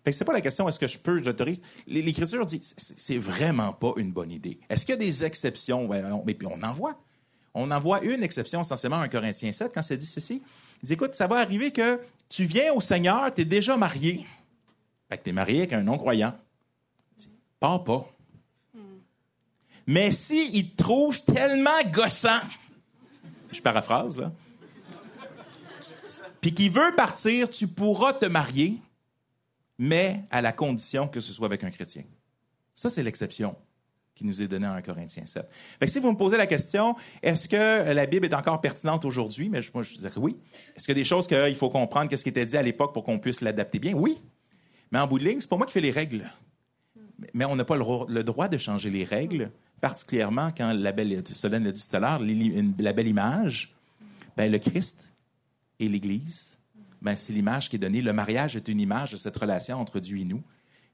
Fait que c'est pas la question, est-ce que je peux, j'autorise? L'Écriture dit, c'est vraiment pas une bonne idée. Est-ce qu'il y a des exceptions? mais puis on en voit on en voit une exception essentiellement en Corinthiens 7 quand ça dit ceci. Il dit, écoute, ça va arriver que tu viens au Seigneur, tu es déjà marié. Que tu es marié avec un non-croyant. Pas pas. Mais si il te trouve tellement gossant, je paraphrase, là, puis qu'il veut partir, tu pourras te marier, mais à la condition que ce soit avec un chrétien. Ça, c'est l'exception qui nous est donné en Corinthiens 7. Fait si vous me posez la question, est-ce que la Bible est encore pertinente aujourd'hui? Mais moi, je dirais oui. Est-ce qu'il y a des choses qu'il faut comprendre, qu'est-ce qui était dit à l'époque pour qu'on puisse l'adapter bien? Oui. Mais en bout de ligne, c'est pas moi qui fais les règles. Mais on n'a pas le, droit de changer les règles, particulièrement quand la belle, Solène l'a dit tout à l'heure, la belle image, ben, le Christ et l'Église, ben, c'est l'image qui est donnée. Le mariage est une image de cette relation entre Dieu et nous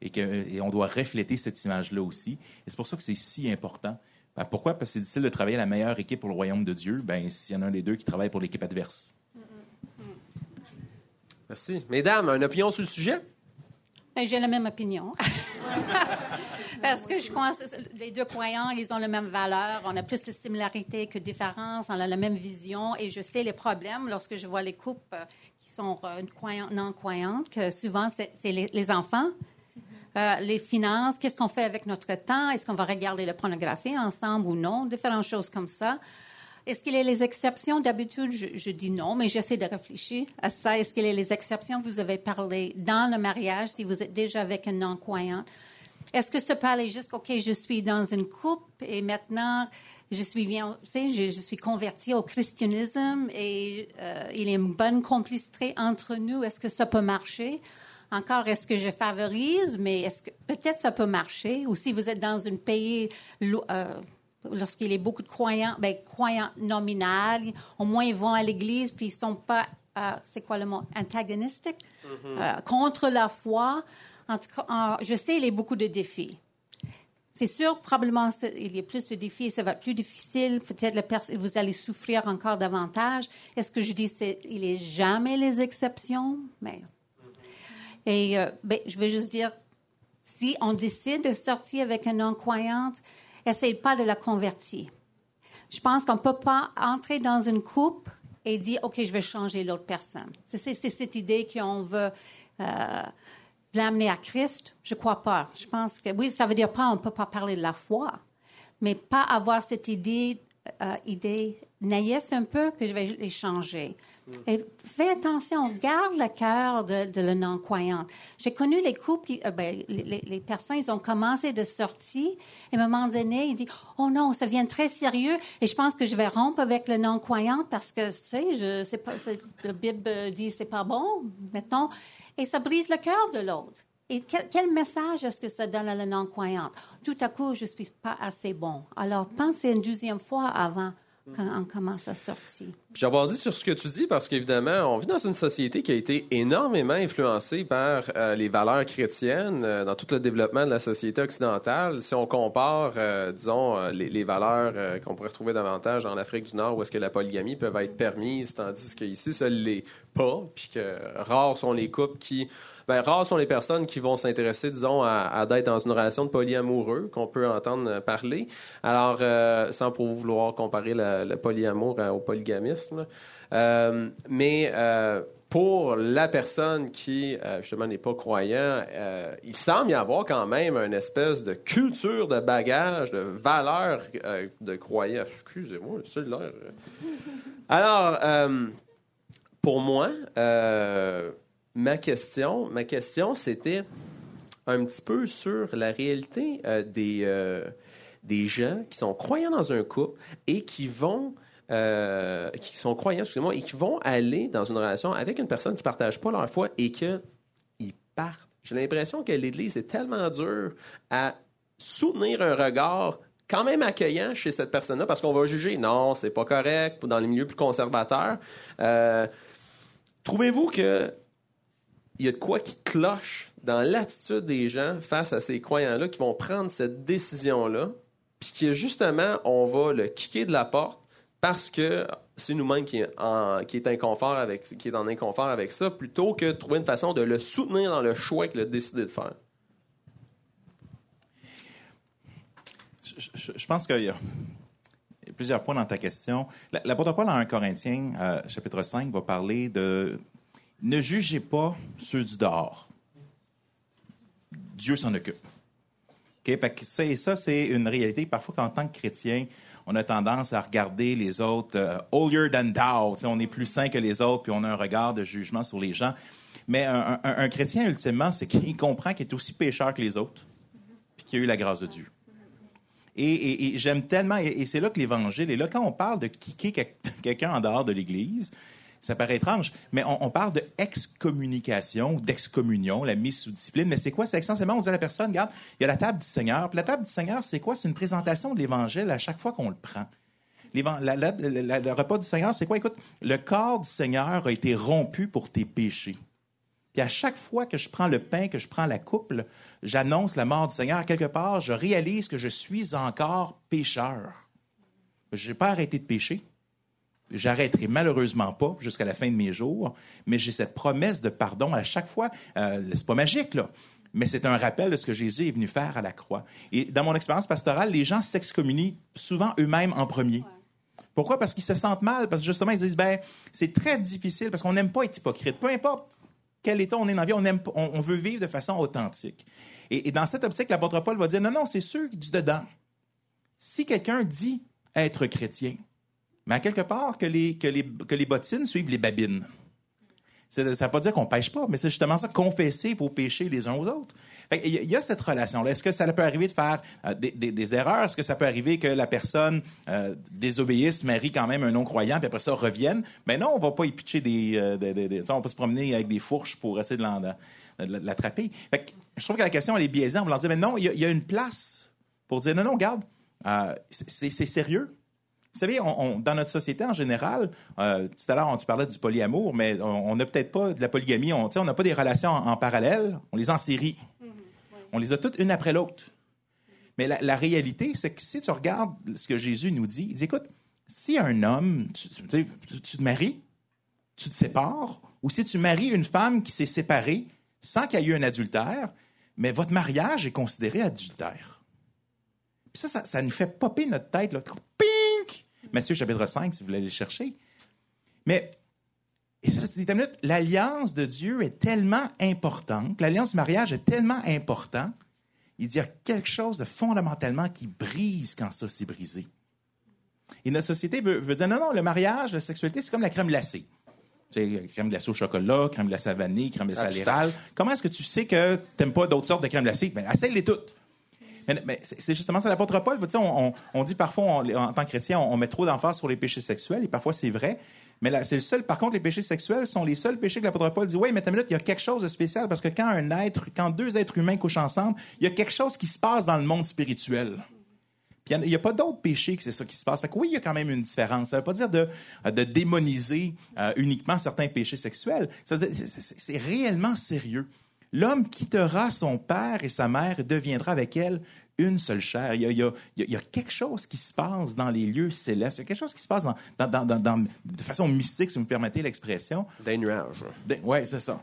et qu'on doit refléter cette image-là aussi. Et c'est pour ça que c'est si important. Ben, pourquoi? Parce que c'est difficile de travailler la meilleure équipe pour le royaume de Dieu. Ben, s'il y en a un des deux qui travaille pour l'équipe adverse. Merci. Mesdames, une opinion sur le sujet? Ben, j'ai la même opinion. *laughs* Parce que je que les deux croyants, ils ont la même valeur. On a plus de similarités que de différences. On a la même vision. Et je sais les problèmes lorsque je vois les couples qui sont euh, non-croyantes, que souvent, c'est les enfants euh, les finances, qu'est-ce qu'on fait avec notre temps, est-ce qu'on va regarder la pornographie ensemble ou non, différentes choses comme ça. Est-ce qu'il y a les exceptions? D'habitude, je, dis non, mais j'essaie de réfléchir à ça. Est-ce qu'il y a les exceptions? Vous avez parlé dans le mariage, si vous êtes déjà avec un non-croyant. Est-ce que ça peut aller juste, OK, je suis dans une coupe et maintenant, je suis bien, je, je suis convertie au christianisme et euh, il y a une bonne complicité entre nous. Est-ce que ça peut marcher? Encore, est-ce que je favorise, mais est-ce que peut-être ça peut marcher? Ou si vous êtes dans un pays euh, lorsqu'il y a beaucoup de croyants, ben, croyants nominaux, au moins ils vont à l'église puis ils sont pas, euh, c'est quoi le mot, antagonistiques mm-hmm. euh, contre la foi. En tout cas, je sais, il y a beaucoup de défis. C'est sûr, probablement, il y a plus de défis, ça va être plus difficile. Peut-être vous allez souffrir encore davantage. Est-ce que je dis il n'y a jamais les exceptions? Mais et euh, ben, je vais juste dire, si on décide de sortir avec une non-croyante, essaye pas de la convertir. Je pense qu'on peut pas entrer dans une coupe et dire, OK, je vais changer l'autre personne. C'est cette idée qu'on veut euh, l'amener à Christ. Je crois pas. Je pense que, oui, ça veut dire pas, on peut pas parler de la foi, mais pas avoir cette idée, euh, idée naïve un peu que je vais les changer. Et fais attention, garde le cœur de, de la non-croyante. J'ai connu les couples, euh, ben, les, personnes, ils ont commencé de sortir, et à un moment donné, ils disent, oh non, ça devient très sérieux, et je pense que je vais rompre avec le non-croyante parce que, tu sais, je pas, la Bible dit c'est pas bon, mettons, et ça brise le cœur de l'autre. Et quel, quel message est-ce que ça donne à la non-croyante? Tout à coup, je suis pas assez bon. Alors, pensez une deuxième fois avant quand on commence à sortir. J'abordis sur ce que tu dis parce qu'évidemment, on vit dans une société qui a été énormément influencée par euh, les valeurs chrétiennes euh, dans tout le développement de la société occidentale. Si on compare, euh, disons, les, les valeurs qu'on pourrait retrouver davantage en Afrique du Nord où est-ce que la polygamie peut être permise, tandis qu'ici, ça ne l'est pas, puis que rares sont les couples qui ben, rares sont les personnes qui vont s'intéresser, disons, à, à d'être dans une relation de polyamoureux qu'on peut entendre parler. Alors, euh, sans pour vouloir comparer le, polyamour au polygamisme, euh, mais euh, pour la personne qui, justement, n'est pas croyant, il semble y avoir quand même une espèce de culture de bagage, de valeur de croyance. Excusez-moi, c'est l'air. Alors, pour moi, ma question, ma question, c'était un petit peu sur la réalité euh, des, euh, des gens qui sont croyants dans un couple et qui vont euh, qui sont croyants, et qui vont aller dans une relation avec une personne qui ne partage pas leur foi et qu'ils partent. J'ai l'impression que l'Église est tellement dure à soutenir un regard quand même accueillant chez cette personne-là parce qu'on va juger non, c'est pas correct, dans les milieux plus conservateurs. Trouvez-vous que y a de quoi qui cloche dans l'attitude des gens face à ces croyants-là qui vont prendre cette décision-là, puis que justement, on va le kicker de la porte parce que c'est nous-mêmes qui, en, qui, qui est en inconfort avec ça, plutôt que de trouver une façon de le soutenir dans le choix qu'il a décidé de faire. Je, pense qu'il y a plusieurs points dans ta question. L'apôtre Paul, dans 1 Corinthiens, euh, chapitre 5, va parler de ne jugez pas ceux du dehors. Dieu s'en occupe. ça, et ça, c'est une réalité. Parfois, qu'en tant que chrétien, on a tendance à regarder les autres euh, holier than thou. on est plus saint que les autres, puis on a un regard de jugement sur les gens. Mais un, chrétien, ultimement, c'est qu'il comprend qu'il est aussi pécheur que les autres, puis qu'il a eu la grâce de Dieu. Et, j'aime tellement, et, et c'est là que l'Évangile est là. Quand on parle de kicker *laughs* quelqu'un en dehors de l'Église, ça paraît étrange, mais on, parle de excommunication, d'excommunion, la mise sous discipline. Mais c'est quoi? C'est essentiellement, on dit à la personne, regarde, il y a la table du Seigneur. Puis la table du Seigneur, c'est quoi? C'est une présentation de l'Évangile à chaque fois qu'on le prend. le repas du Seigneur, c'est quoi? Écoute, le corps du Seigneur a été rompu pour tes péchés. Puis à chaque fois que je prends le pain, que je prends la coupe, j'annonce la mort du Seigneur. Quelque part, je réalise que je suis encore pécheur. Je n'ai pas arrêté de pécher. J'arrêterai malheureusement pas jusqu'à la fin de mes jours, mais j'ai cette promesse de pardon à chaque fois. Euh, c'est pas magique, là mais c'est un rappel de ce que Jésus est venu faire à la croix. Et dans mon expérience pastorale, les gens s'excommunient souvent eux-mêmes en premier. Pourquoi? Parce qu'ils se sentent mal, parce que justement, ils se disent, ben, c'est très difficile, parce qu'on n'aime pas être hypocrite. Peu importe quel état on est dans la vie, on, aime, on, veut vivre de façon authentique. Et, et dans cette optique, l'apôtre Paul va dire, non, non, c'est ceux du dedans. Si quelqu'un dit être chrétien, mais à quelque part que les, que les, que les bottines suivent les babines. Ça ne veut pas dire qu'on pêche pas, mais c'est justement ça, confesser vos péchés les uns aux autres. il y a cette relation-là. Est-ce que ça peut arriver de faire euh, des, des, erreurs? Est-ce que ça peut arriver que la personne euh, désobéisse, marie quand même un non-croyant, puis après ça revienne? Mais non, on va pas y pitcher des... Euh, on va se promener avec des fourches pour essayer de l'attraper. Je trouve que la question, elle est biaisée en voulant dire, mais non, il y, y, a une place pour dire, non, non, regarde, c'est sérieux vous savez, dans notre société en général, euh, tout à l'heure, tu parlais du polyamour, mais on n'a peut-être pas de la polygamie. On n'a pas des relations en, parallèle. On les en série. Mm-hmm. On les a toutes une après l'autre. Mais la, réalité, c'est que si tu regardes ce que Jésus nous dit, il dit écoute, si un homme, tu, te maries, tu te sépares, ou si tu maries une femme qui s'est séparée sans qu'il y ait eu un adultère, mais votre mariage est considéré adultère. Puis ça, ça, nous fait popper notre tête. Là. Matthieu chapitre 5, si vous voulez aller le chercher. Mais et ça, l'alliance de Dieu est tellement importante, l'alliance mariage est tellement importante, il dit y a quelque chose de fondamentalement qui brise quand ça s'est brisé. Et notre société veut, dire non, non, le mariage, la sexualité, c'est comme la crème glacée. Tu crème glacée au chocolat, crème glacée à vanille, crème glacée à l'érable. Comment est-ce que tu sais que tu n'aimes pas d'autres sortes de crème glacée? Ben, essaye-les toutes. Mais, c'est justement ça l'apôtre Paul. On, on, dit parfois, en tant que chrétien, on, met trop d'emphase sur les péchés sexuels, et parfois c'est vrai. Mais c'est le seul, par contre, les péchés sexuels sont les seuls péchés que l'apôtre Paul dit, oui, mais minute, il y a quelque chose de spécial parce que quand un être, quand deux êtres humains couchent ensemble, il y a quelque chose qui se passe dans le monde spirituel. Puis il n'y a, pas d'autres péchés que c'est ça qui se passe. Fait que oui, il y a quand même une différence. Ça ne veut pas dire de, de démoniser euh, uniquement certains péchés sexuels. C'est réellement sérieux. L'homme quittera son père et sa mère et deviendra avec elle une seule chair. Il y, a, quelque chose qui se passe dans les lieux célestes. Il y a quelque chose qui se passe de façon mystique, si vous me permettez l'expression. Des nuages. Oui, c'est ça.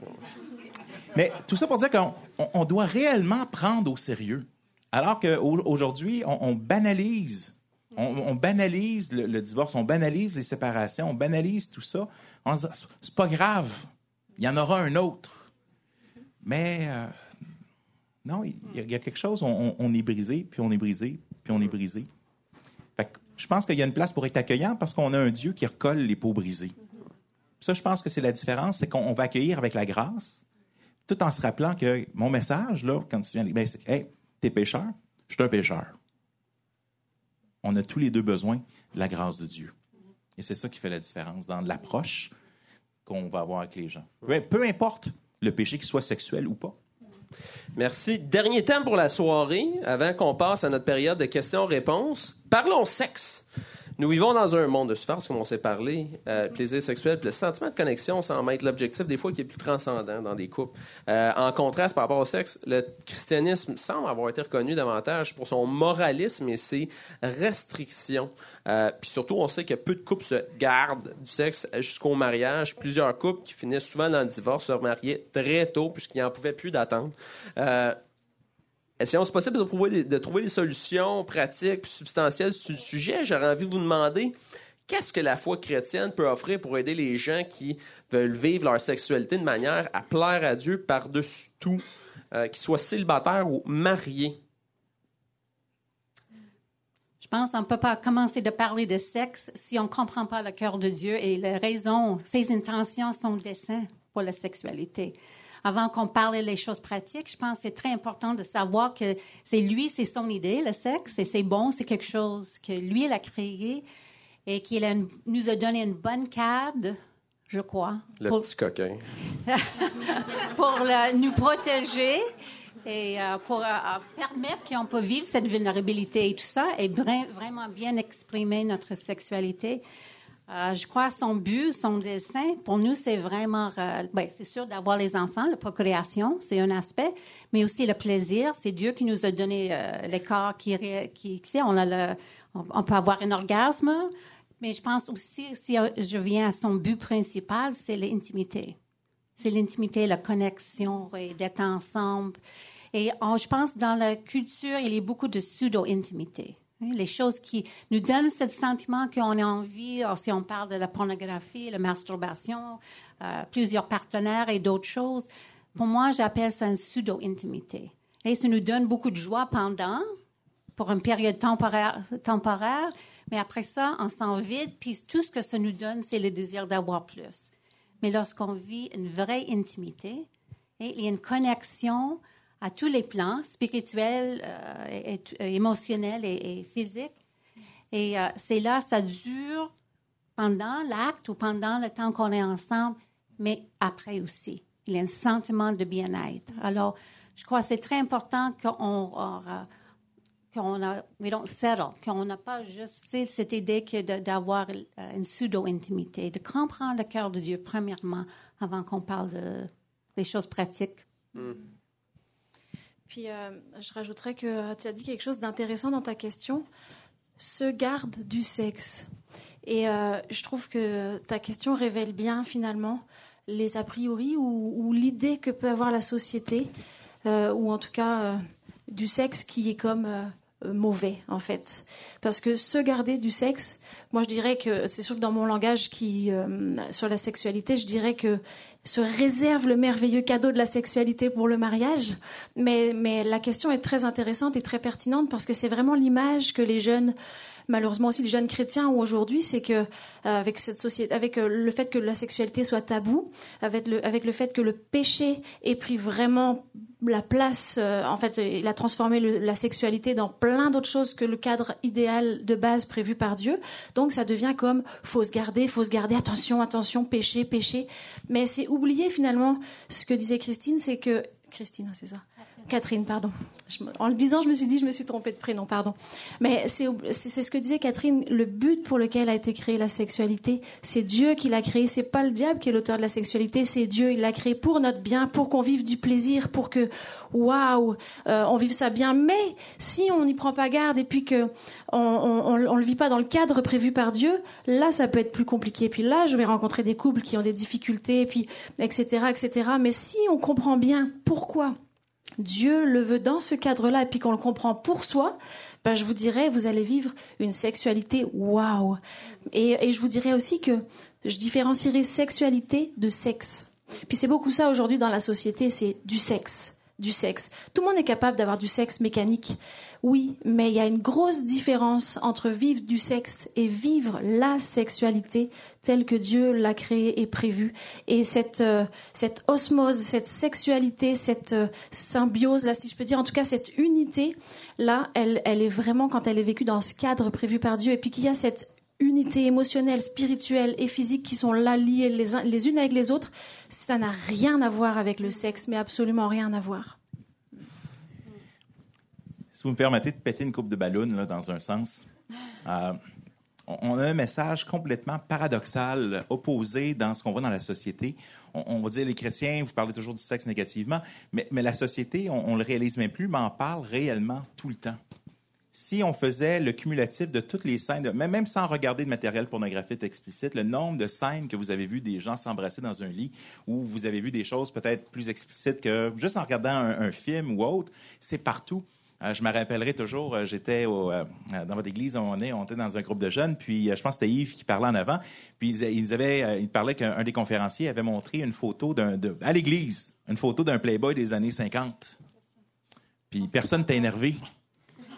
Mais tout ça pour dire qu'on doit réellement prendre au sérieux. Alors qu'aujourd'hui, on, on, banalise. On, banalise le, divorce, on banalise les séparations, on banalise tout ça. C'est pas grave. Il y en aura un autre. Mais euh, non, il y, a quelque chose, on, est brisé, puis on est brisé, puis on est brisé. je pense qu'il y a une place pour être accueillant parce qu'on a un Dieu qui recolle les peaux brisées. Ça, je pense que c'est la différence, c'est qu'on va accueillir avec la grâce, tout en se rappelant que mon message, là, quand tu viens, ben, c'est Hey, t'es pécheur, je suis un pécheur. On a tous les deux besoin de la grâce de Dieu. Et c'est ça qui fait la différence dans l'approche qu'on va avoir avec les gens. peu importe le péché, qu'il soit sexuel ou pas. Merci. Dernier thème pour la soirée, avant qu'on passe à notre période de questions-réponses. Parlons sexe. Nous vivons dans un monde de souffrance, comme on s'est parlé, euh, plaisir sexuel, puis le sentiment de connexion semble être l'objectif des fois qui est plus transcendant dans des couples. Euh, en contraste par rapport au sexe, le christianisme semble avoir été reconnu davantage pour son moralisme et ses restrictions. Euh, puis surtout, on sait que peu de couples se gardent du sexe jusqu'au mariage. Plusieurs couples qui finissent souvent dans le divorce se remariaient très tôt puisqu'ils n'en pouvaient plus d'attendre. C'est possible de trouver, des, trouver des solutions pratiques et substantielles sur le sujet? J'aurais envie de vous demander qu'est-ce que la foi chrétienne peut offrir pour aider les gens qui veulent vivre leur sexualité de manière à plaire à Dieu par-dessus tout, euh, qu'ils soient célibataires ou mariés? Je pense qu'on ne peut pas commencer de parler de sexe si on ne comprend pas le cœur de Dieu et les raisons, ses intentions, son dessein pour la sexualité avant qu'on parle des choses pratiques, je pense que c'est très important de savoir que c'est lui, c'est son idée, le sexe, et c'est bon, c'est quelque chose que lui, il a créé et qu'il nous a donné une bonne cadre, je crois. Le pour, petit coquin. *laughs* pour nous protéger et euh, pour euh, permettre qu'on peut vivre cette vulnérabilité et tout ça et vraiment bien exprimer notre sexualité. Euh, je crois son but, son dessin, pour nous, c'est vraiment, euh, ben, c'est sûr d'avoir les enfants, la procréation, c'est un aspect, mais aussi le plaisir. C'est Dieu qui nous a donné euh, le corps qui, qui, on a le, on, peut avoir un orgasme, mais je pense aussi, si je viens à son but principal, c'est l'intimité. C'est l'intimité, la connexion et d'être ensemble. Et je pense dans la culture, il y a beaucoup de pseudo-intimité. Les choses qui nous donnent ce sentiment qu'on a envie, si on parle de la pornographie, la masturbation, euh, plusieurs partenaires et d'autres choses, pour moi, j'appelle ça une pseudo-intimité. Et ça nous donne beaucoup de joie pendant, pour une période temporaire, mais après ça, on s'en vide, puis tout ce que ça nous donne, c'est le désir d'avoir plus. Mais lorsqu'on vit une vraie intimité, il y a une connexion à tous les plans, spirituels, euh, et, émotionnels et, physiques. Et euh, c'est là, ça dure pendant l'acte ou pendant le temps qu'on est ensemble, mais après aussi. Il y a un sentiment de bien-être. Alors, je crois que c'est très important qu'on qu'on a, we don't settle, qu'on n'a pas juste cette idée que d'avoir euh, une pseudo-intimité, de comprendre le cœur de Dieu premièrement avant qu'on parle de, des choses pratiques. Mm. Puis euh, je rajouterais que tu as dit quelque chose d'intéressant dans ta question. Se garde du sexe. Et euh, je trouve que ta question révèle bien finalement les a priori ou, l'idée que peut avoir la société ou en tout cas du sexe qui est comme mauvais en fait parce que se garder du sexe moi je dirais que c'est sûr que dans mon langage qui sur la sexualité je dirais que se réserve le merveilleux cadeau de la sexualité pour le mariage. Mais, mais la question est très intéressante et très pertinente parce que c'est vraiment l'image que les jeunes malheureusement aussi les jeunes chrétiens ont aujourd'hui, c'est que euh, avec cette société, avec euh, le fait que la sexualité soit tabou, avec le, avec le fait que le péché ait pris vraiment la place, euh, en fait, il a transformé la sexualité dans plein d'autres choses que le cadre idéal de base prévu par Dieu. Donc ça devient comme faut se garder, faut se garder, attention, attention, péché, péché. Mais c'est oublier finalement ce que disait Christine, c'est que Christine, hein, c'est ça. Catherine, pardon. en le disant, je me suis dit, je me suis trompée de prénom, pardon. Mais c'est ce que disait Catherine, le but pour lequel a été créée la sexualité, c'est Dieu qui l'a créé, c'est pas le diable qui est l'auteur de la sexualité, c'est Dieu, il l'a créé pour notre bien, pour qu'on vive du plaisir, pour que, waouh, euh, on vive ça bien. Mais si on n'y prend pas garde et puis que on, le vit pas dans le cadre prévu par Dieu, là, ça peut être plus compliqué. Puis là, je vais rencontrer des couples qui ont des difficultés, puis etc., etc. Mais si on comprend bien pourquoi Dieu le veut dans ce cadre-là, et puis qu'on le comprend pour soi, ben je vous dirais, vous allez vivre une sexualité waouh. Et, je vous dirais aussi que je différencierai sexualité de sexe. Puis c'est beaucoup ça aujourd'hui dans la société, c'est du sexe du sexe. Tout le monde est capable d'avoir du sexe mécanique. Oui, mais il y a une grosse différence entre vivre du sexe et vivre la sexualité telle que Dieu l'a créée et prévue. Et cette, euh, cette osmose, cette sexualité, cette euh, symbiose, là, si je peux dire, en tout cas, cette unité, là, elle, elle est vraiment quand elle est vécue dans ce cadre prévu par Dieu et puis qu'il y a cette unité émotionnelle, spirituelle et physique qui sont là liées les, les unes avec les autres, ça n'a rien à voir avec le sexe, mais absolument rien à voir. Si vous me permettez de péter une coupe de ballon dans un sens, euh, on a un message complètement paradoxal, opposé dans ce qu'on voit dans la société. On, va dire les chrétiens, vous parlez toujours du sexe négativement, mais, la société, on, on le réalise même plus, mais en parle réellement tout le temps si on faisait le cumulatif de toutes les scènes, même sans regarder de matériel pornographique explicite, le nombre de scènes que vous avez vu des gens s'embrasser dans un lit, ou vous avez vu des choses peut-être plus explicites que juste en regardant un, film ou autre, c'est partout. Euh, je me rappellerai toujours, euh, j'étais euh, dans votre église, on, est, on était dans un groupe de jeunes, puis je pense que c'était Yves qui parlait en avant, puis il, avait, il parlait qu'un des conférenciers avait montré une photo d'un, à l'église, une photo d'un Playboy des années 50. Puis personne t'a énervé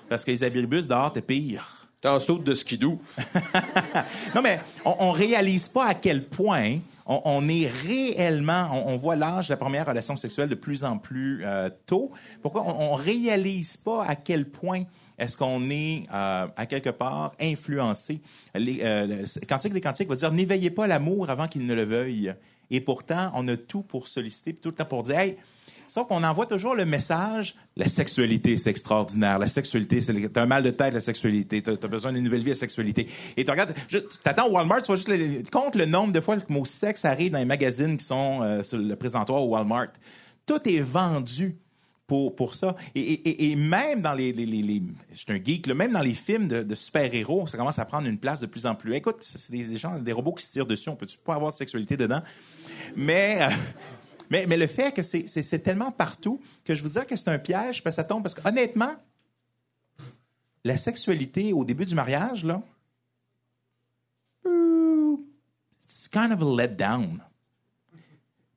parce que les abribus dehors, t'es pire. T'en sautes de skidoo. *laughs* non, mais on, on réalise pas à quel point on, est réellement, on, voit l'âge de la première relation sexuelle de plus en plus euh, tôt. Pourquoi on, ne réalise pas à quel point est-ce qu'on est, euh, à quelque part influencé? Euh, Cantique des Cantiques va dire n'éveillez pas l'amour avant qu'il ne le veuille. Et pourtant, on a tout pour solliciter, tout le temps pour dire hey, Sauf qu'on envoie toujours le message la sexualité, c'est extraordinaire. La sexualité, c'est un mal de tête, la sexualité. Tu as, besoin d'une nouvelle vie, la sexualité. Et tu regardes, tu t'attends au Walmart, tu vas juste compte le nombre de fois que le mot sexe arrive dans les magazines qui sont euh, sur le présentoir au Walmart. Tout est vendu. Pour, pour, ça. Et, même dans les, les, je suis un geek, même dans les films de, super-héros, ça commence à prendre une place de plus en plus. Écoute, c'est des, gens, des robots qui se tirent dessus, on peut pas avoir de sexualité dedans? Mais, euh, mais, le fait que c'est tellement partout que je vous dis que c'est un piège, parce que ça tombe. Parce qu'honnêtement, la sexualité au début du mariage, là, it's kind of a letdown.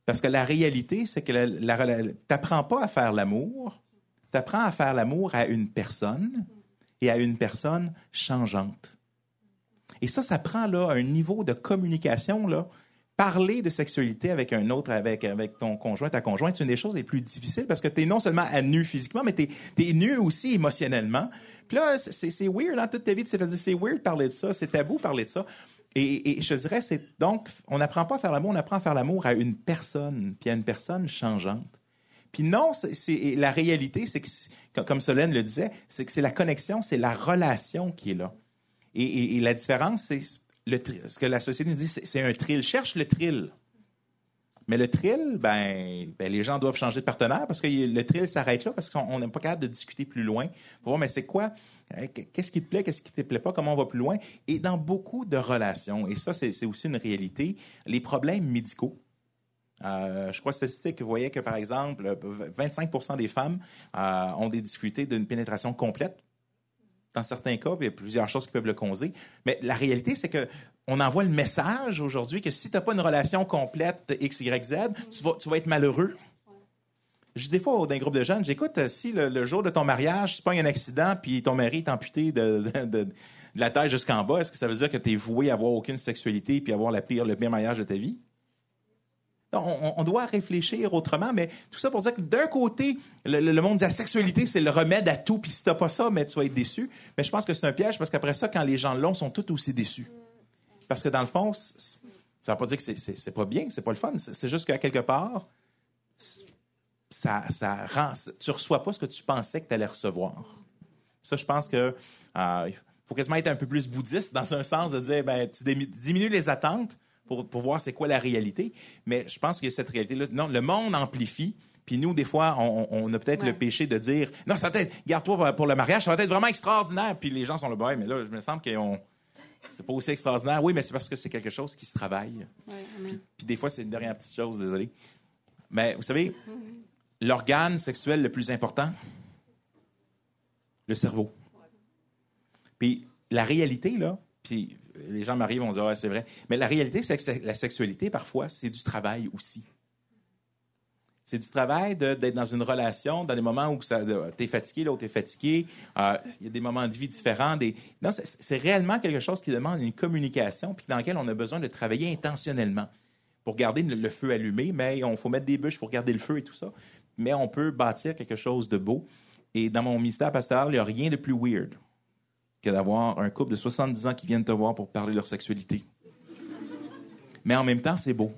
Parce que la réalité, c'est que tu n'apprends pas à faire l'amour, tu apprends à faire l'amour à une personne et à une personne changeante. Et ça, ça prend là, un niveau de communication là, parler de sexualité avec un autre, avec, ton conjoint, ta conjointe, c'est une des choses les plus difficiles parce que tu es non seulement à nu physiquement, mais tu es, nu aussi émotionnellement. Puis là, c'est weird, hein, toute ta vie, tu dire, c'est weird parler de ça, c'est tabou parler de ça. Et, je dirais, c'est donc, on n'apprend pas à faire l'amour, on apprend à faire l'amour à une personne, puis à une personne changeante. Puis non, la réalité, c'est que, comme Solène le disait, c'est que c'est la connexion, c'est la relation qui est là. et la différence, c'est ce que la société nous dit, c'est un thrill. Cherche le thrill. Mais le thrill, ben, ben, les gens doivent changer de partenaire parce que le thrill s'arrête là parce qu'on n'est pas capable de discuter plus loin pour voir, mais c'est quoi, hein, qu'est-ce qui te plaît, qu'est-ce qui te plaît pas, comment on va plus loin. Et dans beaucoup de relations, et ça, c'est aussi une réalité, les problèmes médicaux Euh, je crois statistique vous voyez que, par exemple, 25% des femmes euh, ont des difficultés d'une pénétration complète. Dans certains cas, il y a plusieurs choses qui peuvent le causer. Mais la réalité, c'est que on envoie le message aujourd'hui que si tu n'as pas une relation complète X, Y, Z, tu vas, être malheureux. Je des fois, dans un groupe de jeunes, j'écoute, euh, si le, jour de ton mariage, tu pas un accident, puis ton mari est amputé de, de, la taille jusqu'en bas, est-ce que ça veut dire que tu es voué à avoir aucune sexualité puis avoir la pire, le pire mariage de ta vie? On, doit réfléchir autrement, mais tout ça pour dire que d'un côté, le, monde dit la sexualité, c'est le remède à tout, puis si t'as pas ça, mais tu vas être déçu. Mais je pense que c'est un piège parce qu'après ça, quand les gens l'ont, sont tous aussi déçus. Parce que dans le fond, ça ne veut pas dire que c'est pas bien, c'est pas le fun. C'est juste qu'à quelque part, ça, ça rend, tu reçois pas ce que tu pensais que tu allais recevoir. Ça, je pense que euh, faut quasiment être un peu plus bouddhiste dans un sens de dire, ben, tu diminues les attentes pour, pour voir c'est quoi la réalité. Mais je pense que cette réalité-là, non, le monde amplifie. Puis nous, des fois, on, a peut-être le péché de dire, non, ça va être, garde-toi pour le mariage, ça va être vraiment extraordinaire. Puis les gens sont là, ben, mais là, je me semble qu'on c'est pas aussi extraordinaire. Oui, mais c'est parce que c'est quelque chose qui se travaille. puis, des fois, c'est une dernière petite chose, désolé. Mais vous savez, *laughs* l'organe sexuel le plus important? Le cerveau. Puis la réalité, là, puis les gens m'arrivent, vont dire, ouais, c'est vrai. Mais la réalité, c'est que la sexualité, parfois, c'est du travail aussi. C'est du travail d'être dans une relation, dans des moments où tu es fatigué, l'autre est fatigué. Euh, il y a des moments de vie différents. Non, c'est réellement quelque chose qui demande une communication, puis dans lequel on a besoin de travailler intentionnellement pour garder le, feu allumé, mais il faut mettre des bûches pour garder le feu et tout ça mais on peut bâtir quelque chose de beau. Et dans mon ministère pastoral, il n'y a rien de plus weird que d'avoir un couple de 70 ans qui viennent te voir pour parler de leur sexualité. Mais en même temps, c'est beau.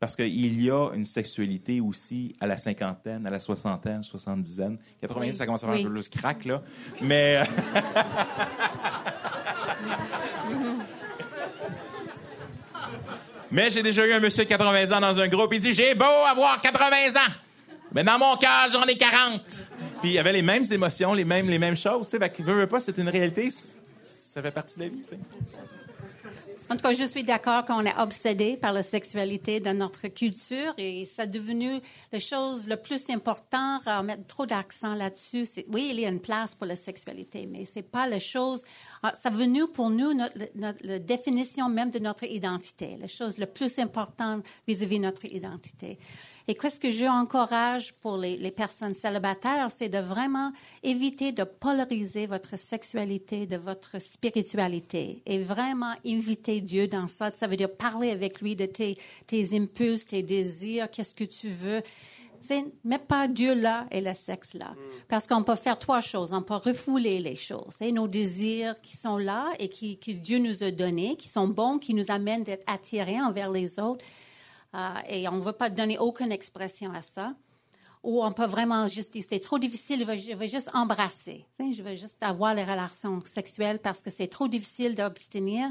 Parce qu'il y a une sexualité aussi à la cinquantaine, à la soixantaine, soixante-dizaine. 90, ça commence à faire un peu plus crack, là. Mais. Euh, *laughs* Mais j'ai déjà eu un monsieur de 80 ans dans un groupe. Il dit J'ai beau avoir 80 ans, mais dans mon cœur, j'en ai 40. Puis il y avait les mêmes émotions, les mêmes, les mêmes choses. Tu sais, veut, veut pas, c'est une réalité. Ça fait partie de la vie. Tu sais. En tout cas, je suis d'accord qu'on est obsédé par la sexualité de notre culture et ça est devenu la chose le plus importante à mettre trop d'accent là-dessus. Oui, il y a une place pour la sexualité, mais c'est pas la chose. Ah, ça venu pour nous notre, la définition même de notre identité, la chose la plus importante vis-à-vis de notre identité. Et qu'est-ce que j'encourage pour les, les, personnes célibataires, c'est de vraiment éviter de polariser votre sexualité de votre spiritualité et vraiment inviter Dieu dans ça. Ça veut dire parler avec lui de tes, tes impulses, tes désirs, qu'est-ce que tu veux. Mets pas Dieu là et le sexe là. Parce qu'on peut faire trois choses. On peut refouler les choses. Et nos désirs qui sont là et qui, que Dieu nous a donnés, qui sont bons, qui nous amènent d'être attirés envers les autres. Euh, et on ne veut pas donner aucune expression à ça. Ou on peut vraiment juste dire, c'est trop difficile, je veux, juste embrasser. Je veux juste avoir les relations sexuelles parce que c'est trop difficile d'obtenir.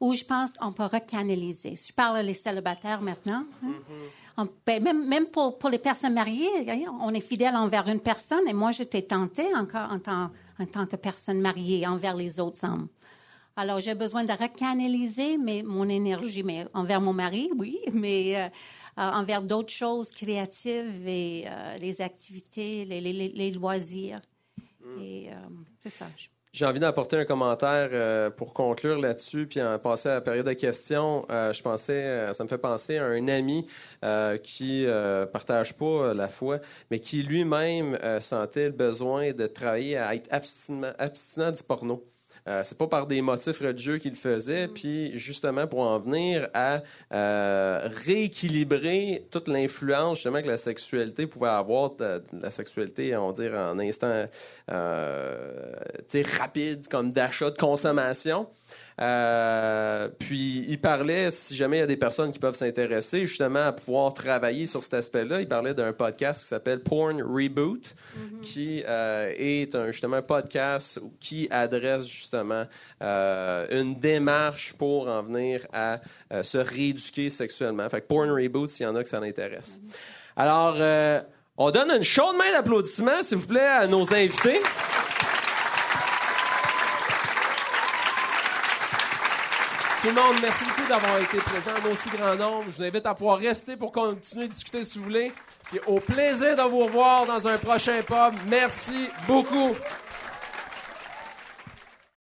Ou je pense qu'on peut recanaliser. Je parle des célibataires maintenant. Hein. Ben, même, même pour, pour, les personnes mariées, on est fidèle envers une personne et moi, j'étais tentée encore en tant, en tant que personne mariée envers les autres hommes. Alors, j'ai besoin de recanaliser mais, mon énergie, mais envers mon mari, oui, mais euh, euh, envers d'autres choses créatives et euh, les activités, les, les, les loisirs. Mm. Et c'est ça. J'ai envie d'apporter un commentaire pour conclure là-dessus, puis en passer à la période de questions. je pensais, ça me fait penser à un ami qui partage pas la foi, mais qui lui-même sentait le besoin de travailler à être abstinent du porno. Euh, c'est pas par des motifs religieux qu'il faisait, puis justement pour en venir à euh, rééquilibrer toute l'influence justement que la sexualité pouvait avoir, de, la sexualité, on va dire en instant euh, rapide comme d'achat, de consommation. Euh, puis il parlait, si jamais il y a des personnes qui peuvent s'intéresser justement à pouvoir travailler sur cet aspect-là, il parlait d'un podcast qui s'appelle Porn Reboot, mm-hmm. qui euh, est un, justement un podcast qui adresse justement euh, une démarche pour en venir à se rééduquer sexuellement. Fait que Porn Reboot, s'il y en a que ça l'intéresse. Mm-hmm. Alors, on donne une chaude main d'applaudissement, s'il vous plaît, à nos invités. Tout le monde, merci beaucoup d'avoir été présent en aussi grand nombre. Je vous invite à pouvoir rester pour continuer de discuter si vous voulez. Et au plaisir de vous revoir dans un prochain pub. Merci beaucoup.